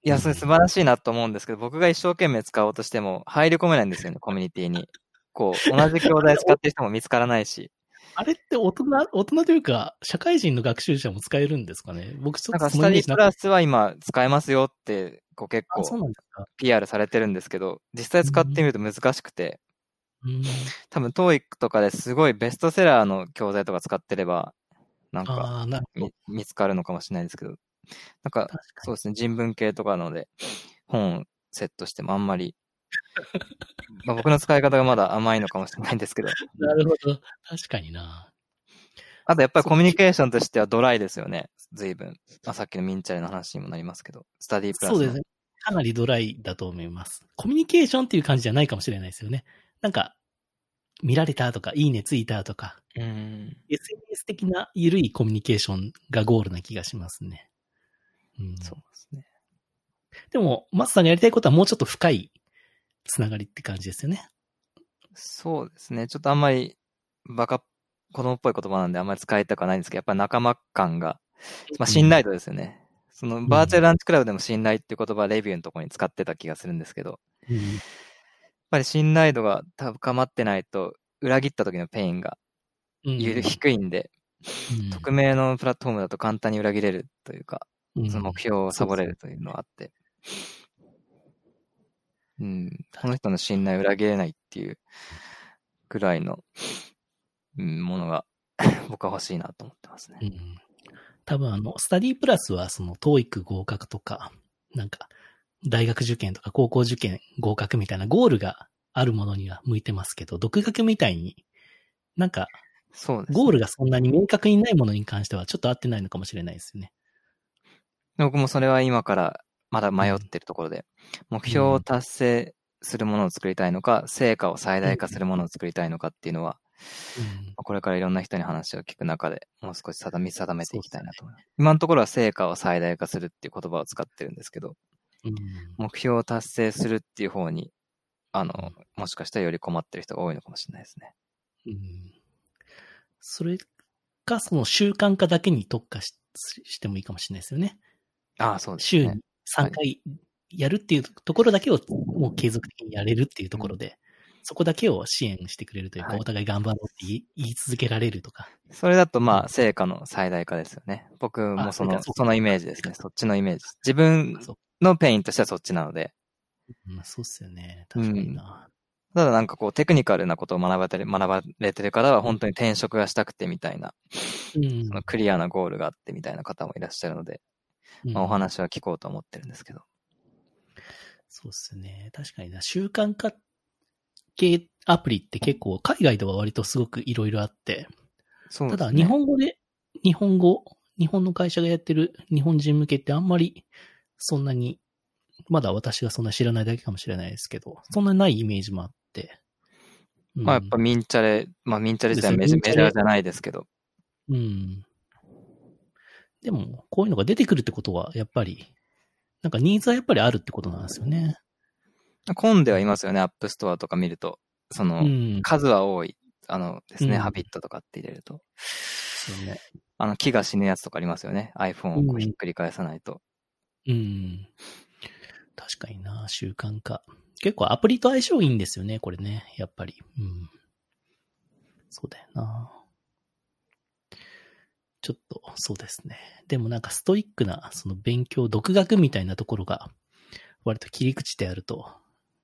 いや、それ素晴らしいなと思うんですけど、僕が一生懸命使おうとしても入り込めないんですよね、コミュニティに。こう、同じ教材使ってる人も見つからないし。あれって大人、大人というか、社会人の学習者も使えるんですかね？僕ちょっとなんか、スタディプラスは今使えますよって、こう結構。PR されてるんですけど、実際使ってみると難しくて、うん。多分 TOEIC とかですごいベストセラーの教材とか使ってれば、なんか見。見つかるのかもしれないですけど、なんか、そうですね、人文系とかなので、本をセットしてもあんまり、[LAUGHS] まあ僕の使い方がまだ甘いのかもしれないんですけど、に。[LAUGHS] なるほど。確かにな。あとやっぱりコミュニケーションとしてはドライですよね、随分。まあさっきのミンチャレの話にもなりますけど、スタディプラスの。そうですね。かなりドライだと思います。コミュニケーションっていう感じじゃないかもしれないですよね。なんか、見られたとか、いいねついたとか、うん。SNS 的な緩いコミュニケーションがゴールな気がしますね。うん、そうですね。でも、マスさんがやりたいことはもうちょっと深いつながりって感じですよね。そうですね。ちょっとあんまり、バカ、子供っぽい言葉なんであんまり使いたくはないんですけど、やっぱり仲間感が、まあ信頼度ですよね。そのバーチャルランチクラブでも信頼っていう言葉レビューのところに使ってた気がするんですけど、うん。やっぱり信頼度が高まってないと、裏切った時のペインがうん低いんで、うん匿名のプラットフォームだと簡単に裏切れるというか、うんその目標をサボれるというのがあって、うん、この人の信頼を裏切れないっていうぐらいの、うん、ものが [LAUGHS] 僕は欲しいなと思ってますね。うん多分あの、スタディプラスはその、TOEIC 合格とか、なんか、大学受験とか高校受験合格みたいなゴールがあるものには向いてますけど、独学みたいに、なんか、そうです、ね。ゴールがそんなに明確にないものに関してはちょっと合ってないのかもしれないですよね。僕もそれは今からまだ迷ってるところで、目標を達成するものを作りたいのか、成果を最大化するものを作りたいのかっていうのは、うんこれからいろんな人に話を聞く中でもう少し定め、定めていきたいなと思います。今のところは成果を最大化するっていう言葉を使ってるんですけど、うん目標を達成するっていう方に、あの、もしかしたらより困ってる人が多いのかもしれないですね。うんそれか、その習慣化だけに特化ししてもいいかもしれないですよね。ああ、そうです週ねに。3回やるっていうところだけをもう継続的にやれるっていうところで、そこだけを支援してくれるというか、はいお互い頑張ろうって言い続けられるとか。それだとまあ、成果の最大化ですよね。僕もその、あそのイメージですね。そっちのイメージ。自分のペインとしてはそっちなので、まあ、そうっすよね。確かにな。ただなんかこうテクニカルなことを学ばれてる、学ばれてる方は本当に転職がしたくてみたいな、うんそのクリアなゴールがあってみたいな方もいらっしゃるので、まあ、お話は聞こうと思ってるんですけど。そうっすね。確かにな。習慣化系アプリって結構海外では割とすごくいろいろあって、そうね。ただ日本語で、日本語、日本の会社がやってる日本人向けってあんまりそんなに、まだ私がそんな知らないだけかもしれないですけど、そんなないイメージもあって。うんまあやっぱミンチャレ、まあミンチャレ自体メジャーじゃないですけど、うん。でも、こういうのが出てくるってことは、やっぱり、なんかニーズはやっぱりあるってことなんですよね。混んではいますよね、 App Store とか見ると。その、うん。数は多い、あのですね、うん habit とかって入れると。そうね。あの、木が死ぬやつとかありますよね。iPhone をこうひっくり返さないと。うん。確かにな、習慣化。結構アプリと相性いいんですよね、これね。やっぱり。うん。そうだよな。ちょっと、そうですね。でもなんかストイックな、その勉強、独学みたいなところが、割と切り口であると、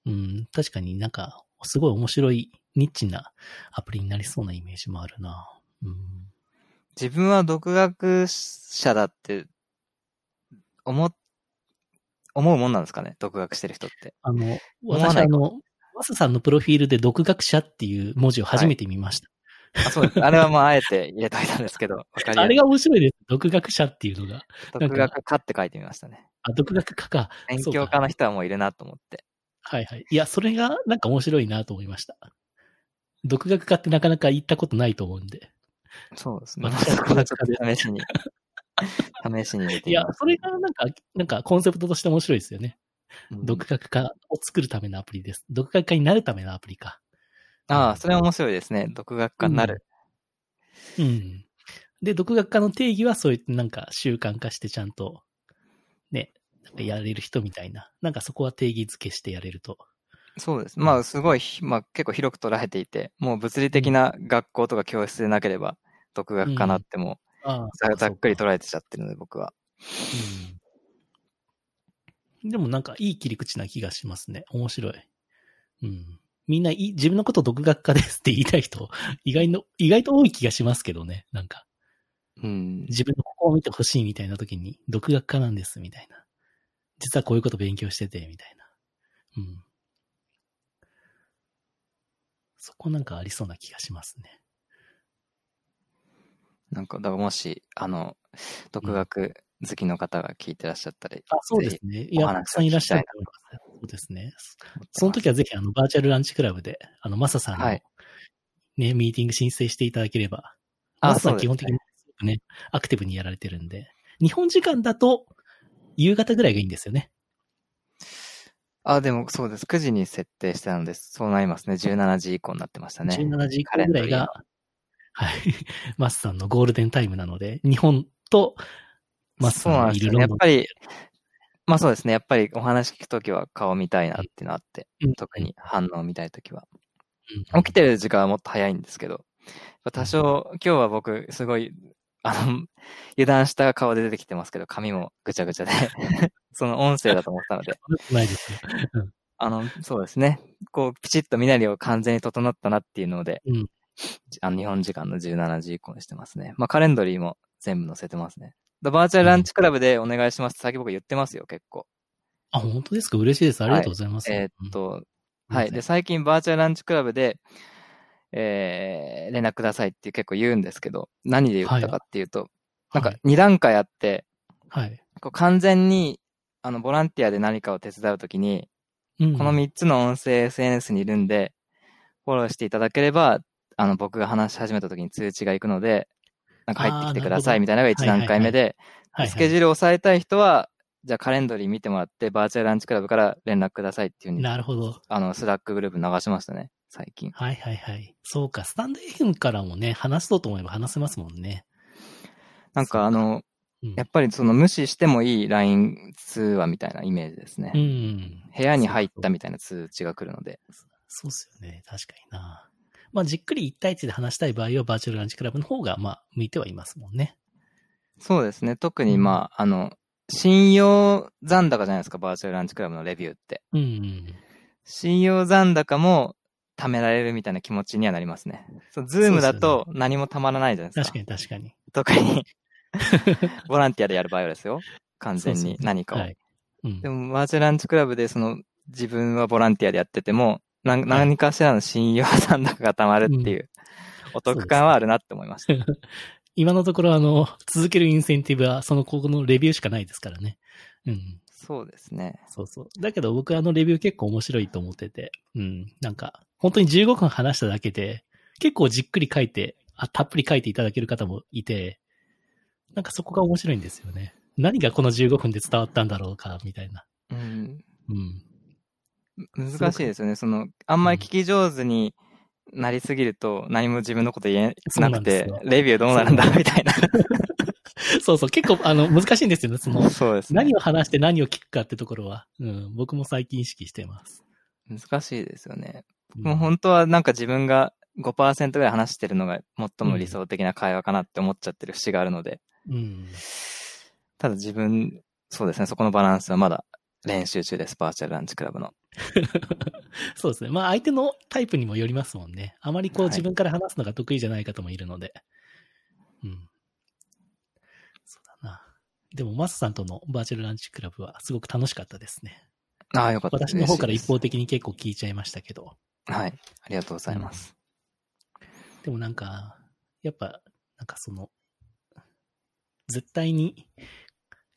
うん、確かになんか、すごい面白い、ニッチなアプリになりそうなイメージもあるな。うん。自分は独学者だって、思っ、思うもんなんですかね？独学してる人って。あの、私あの、マスさんのプロフィールで独学者っていう文字を初めて見ました。あ、そうです。あれはまあ、あえて入れといたんですけど、わかりあれが面白いです。独学者っていうのが。独学科って書いてみましたね。あ、独学科か。勉強家の人はもういるなと思って。はいはい。いや、それがなんか面白いなと思いました。独学科ってなかなか行ったことないと思うんで。そうですね。私はそこはちょっと試しに、[LAUGHS] 試しに入れていやみま、す。それがなんか、なんかコンセプトとして面白いですよね。うん独学科を作るためのアプリです。独学科になるためのアプリか。ああ、それは面白いですね。独学家になる。うん。で、独学科の定義はそういってなんか習慣化してちゃんと、ね、なんかやれる人みたいな。なんかそこは定義付けしてやれると。そうです。まあ、すごいひ、まあ結構広く捉えていて、もう物理的な学校とか教室でなければ、独学かなってもざざっくりと。捉えてちゃってるので、僕は。うん。でもなんかいい切り口な気がしますね。面白い。うん。みんないい、自分のこと独学家ですって [LAUGHS] 言いたい人、意外の、意外と多い気がしますけどね。なんか、うん。自分のここを見てほしいみたいな時に、独学家なんですみたいな。実はこういうこと勉強してて、みたいな。うん。そこなんかありそうな気がしますね。なんか、だからもし、あの、独学好きの方が聞いてらっしゃったり、あ、そうですね。いや、たくさんいらっしゃると思います。そうですね。その時はぜひ、あの、バーチャルランチクラブで、あの、マサさんの、はいね、ミーティング申請していただければ。あマサさん基本的にすごくね、アクティブにやられてるんで。日本時間だと、夕方ぐらいがいいんですよね。あ、でもそうです。9時に設定してたので、そうなりますね。17時以降になってましたね。17時以降ぐらいが、はい。マスさんのゴールデンタイムなので、日本とマスさん。のいるロンドンやっぱり、まあそうですね。やっぱりお話聞くときは顔見たいなっていうのあって、うん特に反応見たいときは。うん起きてる時間はもっと早いんですけど、多少、今日は僕、すごい、あの、[LAUGHS] 油断した顔で出てきてますけど、髪もぐちゃぐちゃで、[LAUGHS] その音声だと思ったので、ないですよ。あの、そうですね。こう、ピチッと身なりを完全に整ったなっていうので、うんあの日本時間の17時以降にしてますね。まあ、カレンダリーも全部載せてますね。だバーチャルランチクラブでお願いしますって最近僕言ってますよ、結構。あ、本当ですか？嬉しいです。ありがとうございます。えーっうん、と、うんはい。で、最近バーチャルランチクラブで、えー、連絡くださいって結構言うんですけど、何で言ったかっていうと、なんかはい2段階あって、はい。こう完全に、あの、ボランティアで何かを手伝うときに、うんこの3つの音声 SNS にいるんで、フォローしていただければ、あの、僕が話し始めた時に通知が行くので、なんか入ってきてくださいみたいなのが1段階目で、スケジュールを抑えたい人は、じゃあ Calendly 見てもらって、バーチャルランチクラブから連絡くださいっていうふうに、なるほど。あの、 Slack グループ流しましたね、最近。はいはいはい。そうか、 stand.fm からもね、話そうと思えば話せますもんね。なんかあの、うんやっぱりその無視してもいい LINE 通話みたいなイメージですね。うん。部屋に入ったみたいな通知が来るので。そうっすよね。確かにな。まあ、じっくり1対1で話したい場合は、バーチャルランチクラブの方が、まあ、向いてはいますもんね。そうですね。特にまあ、あの、信用残高じゃないですか、バーチャルランチクラブのレビューって。うん。信用残高も貯められるみたいな気持ちにはなりますね。そう、 Zoom だと何もたまらないじゃないですか。確かに確かに。特に、[LAUGHS] ボランティアでやる場合はですよ。完全そうそうに何かを。はい。うんで。も、バーチャルランチクラブで、その、自分はボランティアでやってても、なん何かしらの信用残高がたまるっていう、お得感はあるなって思いました。[LAUGHS] 今のところ、あの、続けるインセンティブは、その、ここのレビューしかないですからね。うん。そうですね。そうそう。だけど僕あのレビュー結構面白いと思ってて、うん。なんか、本当に15分話しただけで、結構じっくり書いて、あ、たっぷり書いていただける方もいて、なんかそこが面白いんですよね。何がこの15分で伝わったんだろうか、みたいな。うん。うん。難しいですよね。その、あんまり聞き上手になりすぎると、何も自分のこと言えなくてレビューどうなるんだみたいな。[LAUGHS] そうそう、結構あの、難しいんですよね。その、そうですね。何を話して何を聞くかってところは、うん、僕も最近意識してます。難しいですよね。うんもう本当はなんか自分が5%ぐらい話してるのが最も理想的な会話かなって思っちゃってる節があるので、うん。ただ自分、そうですね、そこのバランスはまだ練習中です、バーチャルランチクラブの。[LAUGHS] そうですね。まあ相手のタイプにもよりますもんね。あまりこうはい自分から話すのが得意じゃない方もいるので。うん。そうだな。でも、マスさんとのバーチャルランチクラブはすごく楽しかったですね。ああ、よかった。私の方から一方的に結構聞いちゃいましたけど。はい。ありがとうございます。でもなんか、やっぱ、なんかその、絶対に、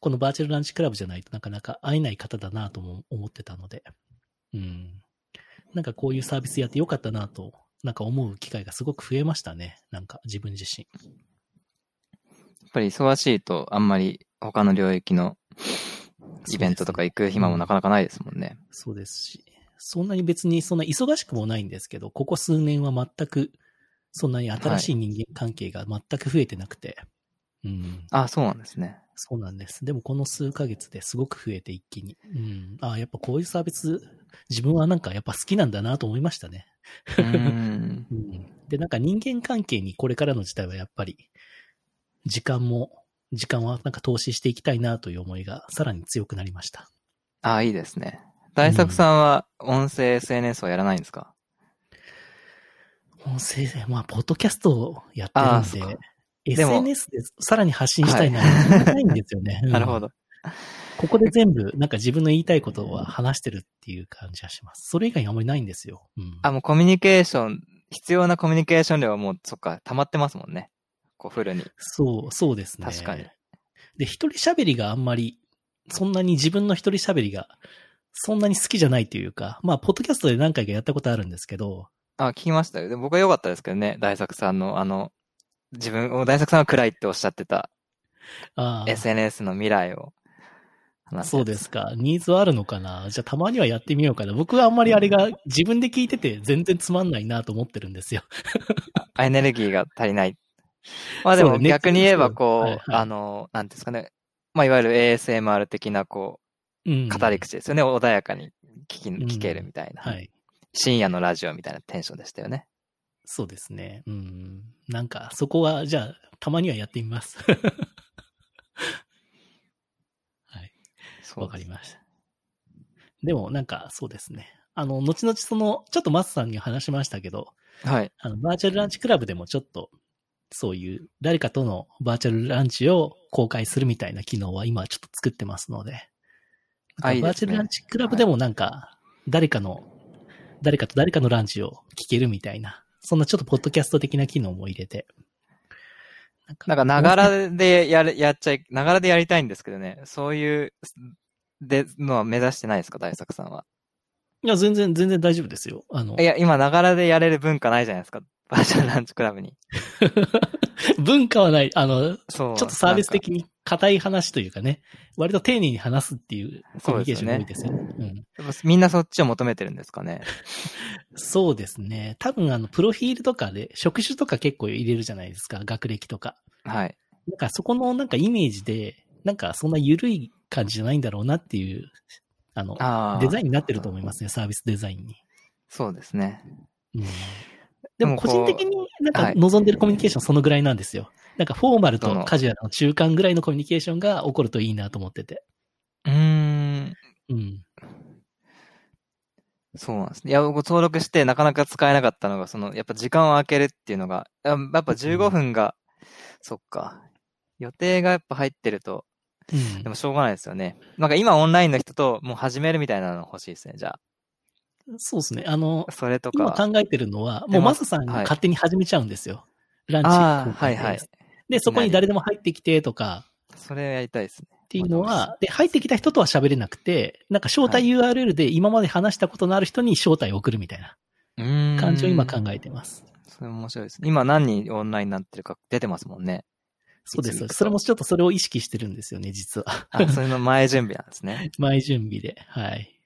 このバーチャルランチクラブじゃないとなかなか会えない方だなとも思ってたので、うん。なんかこういうサービスやってよかったなと、なんか思う機会がすごく増えましたね。なんか自分自身。やっぱり忙しいとあんまり他の領域のイベントとか行く暇もなかなかないですもんね。そうですし、そんなに別にそんな忙しくもないんですけど、ここ数年は全く、そんなに新しい人間関係が全く増えてなくて、うん。ああ、そうなんですね。そうなんです。でもこの数ヶ月ですごく増えて一気に。うん。ああ、やっぱこういうサービス、自分はなんかやっぱ好きなんだなと思いましたね。うーん。うん。で、なんか人間関係にこれからの時代はやっぱり、時間も、時間はなんか投資していきたいなという思いがさらに強くなりました。ああ、いいですね。大作さんは音声 SNS はやらないんですか、音声で、まあ、ポッドキャストをやってるんで SNS でさらに発信したいならないんですよね。[LAUGHS] うんなるほど。ここで全部、なんか自分の言いたいことは話してるっていう感じがします。それ以外にあんまりないんですよ。うん。あ、もうコミュニケーション、必要なコミュニケーション量はもう、そっか、溜まってますもんね。こう、フルに。そう、そうですね。確かに。で、一人喋りがあんまり、そんなに自分の一人喋りが、そんなに好きじゃないというか、まあ、ポッドキャストで何回かやったことあるんですけど、あ、聞きましたよ。でも僕は良かったですけどね。大作さんの、あの、自分、大作さんは暗いっておっしゃってたああ、SNS の未来を話そうですか。ニーズはあるのかな？じゃあたまにはやってみようかな。僕はあんまりあれが自分で聞いてて全然つまんないなと思ってるんですよ。[LAUGHS] エネルギーが足りない。まあでも逆に言えばこう、そうはいはいあの、なんていうんですかね。まあいわゆる ASMR 的なこうん。語り口ですよね。穏やかに聞き、聞けるみたいな。はい。深夜のラジオみたいなテンションでしたよね。そうですね。うん。なんか、そこは、じゃあ、たまにはやってみます。[LAUGHS] はい。わかりました。でも、なんか、そうですね。あの、後々その、ちょっとマスさんに話しましたけど、た。はい。あの、バーチャルランチクラブでもちょっと、そういう、誰かとのバーチャルランチを公開するみたいな機能は今ちょっと作ってますので。バーチャルランチクラブでもなんか、誰かの、誰かと誰かのランチを聞けるみたいな、そんなちょっとポッドキャスト的な機能も入れて。なんか、ながらでやる、やっちゃい、ながらでやりたいんですけどね。そういう、で、のは目指してないですか？大作さんは。いや、全然、全然大丈夫ですよ。あのい、や、今、ながらでやれる文化ないじゃないですか。バーチャルランチクラブに。[LAUGHS] 文化はない。あの、そう。ちょっとサービス的に硬い話というかね、割と丁寧に話すっていうコミュニケーションが多いですよね。うんやっぱみんなそっちを求めてるんですかね。[LAUGHS] そうですね。多分あの、プロフィールとかで、職種とか結構入れるじゃないですか、学歴とか。はい。なんかそこのなんかイメージで、なんかそんな緩い感じじゃないんだろうなっていう、あの、ああ。デザインになってると思いますね、サービスデザインに。そうですね。うん、でも個人的になんかはい望んでるコミュニケーションそのぐらいなんですよ。なんかフォーマルとカジュアルの中間ぐらいのコミュニケーションが起こるといいなと思ってて。うーん。うん。そうなんですね。いや、僕登録してなかなか使えなかったのが、その、やっぱ時間を空けるっていうのが、ややっぱ15分が、そっか。予定がやっぱ入ってると、うんでもしょうがないですよね。なんか今オンラインの人ともう始めるみたいなの欲しいですね、じゃそうですね。あのあ。、それと今か。考えてるのは、もうマサさんがはい勝手に始めちゃうんですよ。ランチはいはい。で、そこに誰でも入ってきてとか、それやりたいですね。っていうのは、で、入ってきた人とは喋れなくて、なんか招待 URL で今まで話したことのある人に招待を送るみたいな。感じを今考えてます。それ面白いですね。今何人オンラインになってるか出てますもんね。そうです。それもちょっとそれを意識してるんですよね、実は。あ、それの前準備なんですね。[LAUGHS] 前準備で。はい。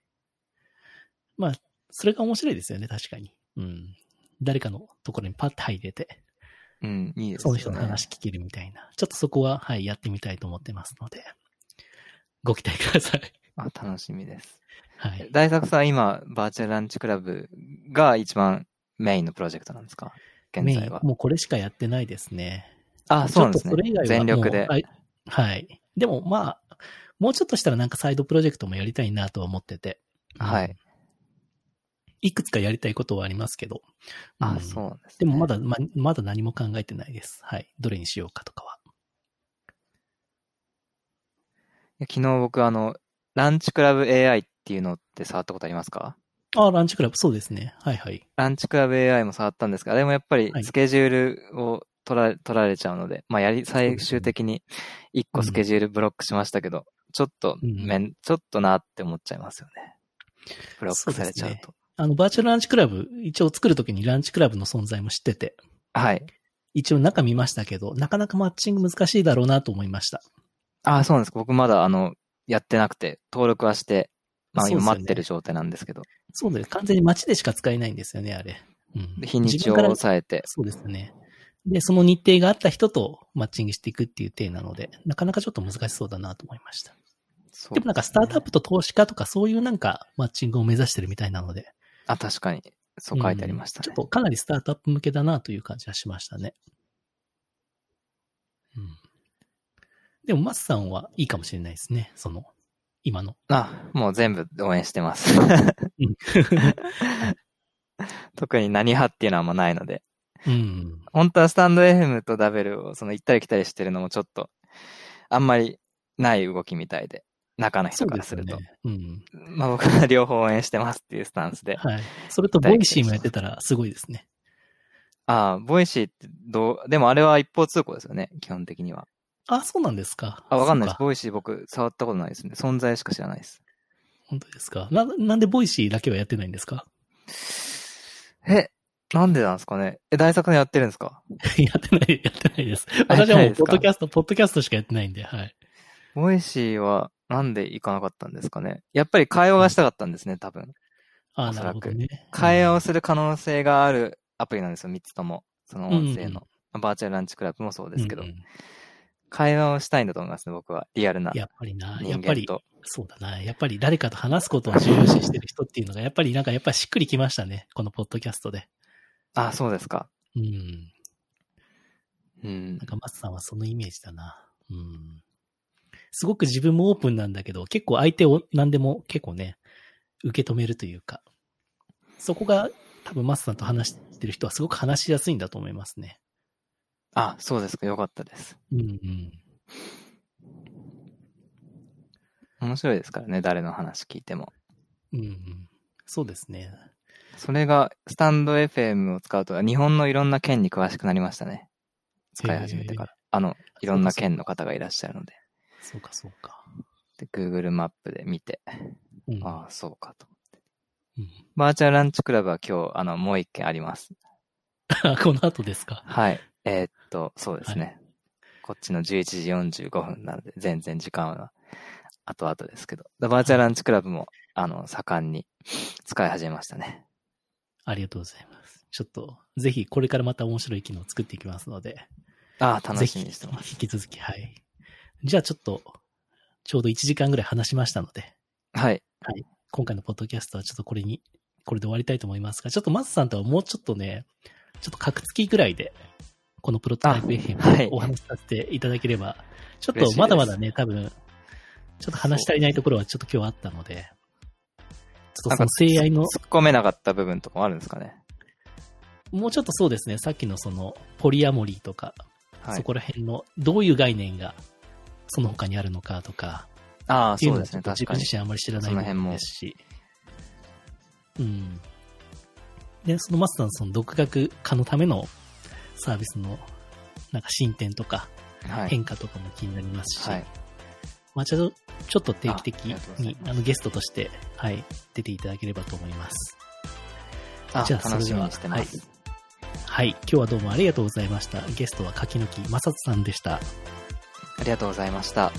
まあ、それが面白いですよね、確かに。うん。誰かのところにパッと入れて、うん、いいですね。その人の話聞けるみたいな。ちょっとそこは、はい、やってみたいと思ってますので、ご期待ください。[LAUGHS] あ、楽しみです。はい。大作さん、今、バーチャルランチクラブが一番メインのプロジェクトなんですか？現メイン在は。もうこれしかやってないですね。あ、そうなんですねそれ以外。は全力で。はい。はい。でもまあ、もうちょっとしたらなんかサイドプロジェクトもやりたいなとは思ってて。はいうん。いくつかやりたいことはありますけど。あ、んそうなんですね。でもまだ、ま、まだ何も考えてないです。はい。どれにしようかとかは。昨日僕、あの、ランチクラブ AI っていうのって触ったことありますか？ああ、ランチクラブ、そうですね。はいはい。ランチクラブ AI も触ったんですが、でもやっぱりはいスケジュールを取られ、取られちゃうので、まあやり、最終的に一個スケジュールブロックしましたけど、ちょっとうんめん、ちょっとなって思っちゃいますよね。ブロックされちゃうと。あの、バーチャルランチクラブ、一応作るときにランチクラブの存在も知ってて、はい。一応中見ましたけど、なかなかマッチング難しいだろうなと思いました。あ、そうなんですか。僕まだあの、やってなくて、登録はして、まあ今待ってる状態なんですけど、そうです。完全に街でしか使えないんですよね、あれ。うんで日にちを抑えて、そうですね。で、その日程があった人とマッチングしていくっていう体なので、なかなかちょっと難しそうだなと思いました。そうでもなんかスタートアップと投資家とかそういうなんかマッチングを目指してるみたいなので。あ、確かに。そう書いてありましたねうんちょっ。とかなりスタートアップ向けだなという感じはしましたね。うん。でもマスさんはいいかもしれないですね。その、今の。あ、もう全部応援してますうん。[LAUGHS] 特に何派っていうのはあんまないので。うん。本当はスタンド FM と Dabel をその行ったり来たりしてるのもちょっと、あんまりない動きみたいで、中の人からすると。ね。うん。まあ僕は両方応援してますっていうスタンスで。はい。それと Voicy もやってたらすごいですね。ああ、 Voicyってどう、でもあれは一方通行ですよね、基本的には。あ、そうなんですか。あ、わかんないです。 Voicy僕触ったことないですね。存在しか知らないです。本当ですか。な、なんで Voicyだけはやってないんですか？え、なんでなんですかねえ、大作のやってるんですか？[LAUGHS] やってない、やってないです。私はもう、ポッドキャスト、ポッドキャストしかやってないんで、はい。 Voicyはなんで行かなかったんですかねやっぱり会話がしたかったんですね、多分。ああ、おそらくね。会話をうんする可能性があるアプリなんですよ、3つとも。その音声の。バーチャルランチクラブもそうですけど。うんうん会話をしたいんだと思いますね、僕は。リアルなやっぱりな、や人っぱり。そうだな。やっぱり誰かと話すことを重要視してる人っていうのが、やっぱりなんかやっぱりしっくりきましたね。このポッドキャストで。あ、そうですか。うん。うんなん。かマスさんはそのイメージだな。うん。すごく自分もオープンなんだけど、結構相手を何でも結構ね、受け止めるというか、そこが多分マスさんと話してる人はすごく話しやすいんだと思いますね。あ、そうですか。よかったです。うんうん。面白いですからね、誰の話聞いても。うんうん。そうですね。それが、スタンド FM を使うと、日本のいろんな県に詳しくなりましたね。使い始めてから。あの、いろんな県の方がいらっしゃるので。そうかそうか。で、Google マップで見て、うん。ああ、そうかと。うんバーチャルランチクラブは今日、あの、もう一件あります。[LAUGHS] この後ですか？はい。えーっと、そうですね。こっちの11時45分なので、全然時間は後々ですけど。バーチャルランチクラブも、あの、盛んに使い始めましたね。ありがとうございます。ちょっと、ぜひこれからまた面白い機能を作っていきますので、ああ、楽しみにしてます。引き続き、はい。じゃあちょっと、ちょうど1時間ぐらい話しましたので、はい。今回のポッドキャストはちょっとこれに、これで終わりたいと思いますが、ちょっとマスさんとはもうちょっとね、ちょっと格付きぐらいで、このプロトタイプ FM はい。をお話しさせていただければ、ちょっとまだまだね、多分、ちょっと話し足りないところはちょっと今日あったので、ちょっとその性愛の、突っ込めなかった部分とかもあるんですかね。もうちょっとそうですね、さっきのその、ポリアモリーとか、はい。そこら辺の、どういう概念が、その他にあるのかとか、ああ、そうですね。確かに自分自。身あんまり知らない部分ですし。うん。で、そのマスターのその独学化のためのサービスのなんか進展とかはい。変化とかも気になりますし、はい。まあちょっと、ちょっと定期的にあのゲストとして、はい、出ていただければと思います。あじゃあそれでは楽しみにしてます。はい、今日はどうもありがとうございました。ゲストは柿の木正人さんでした。ありがとうございました。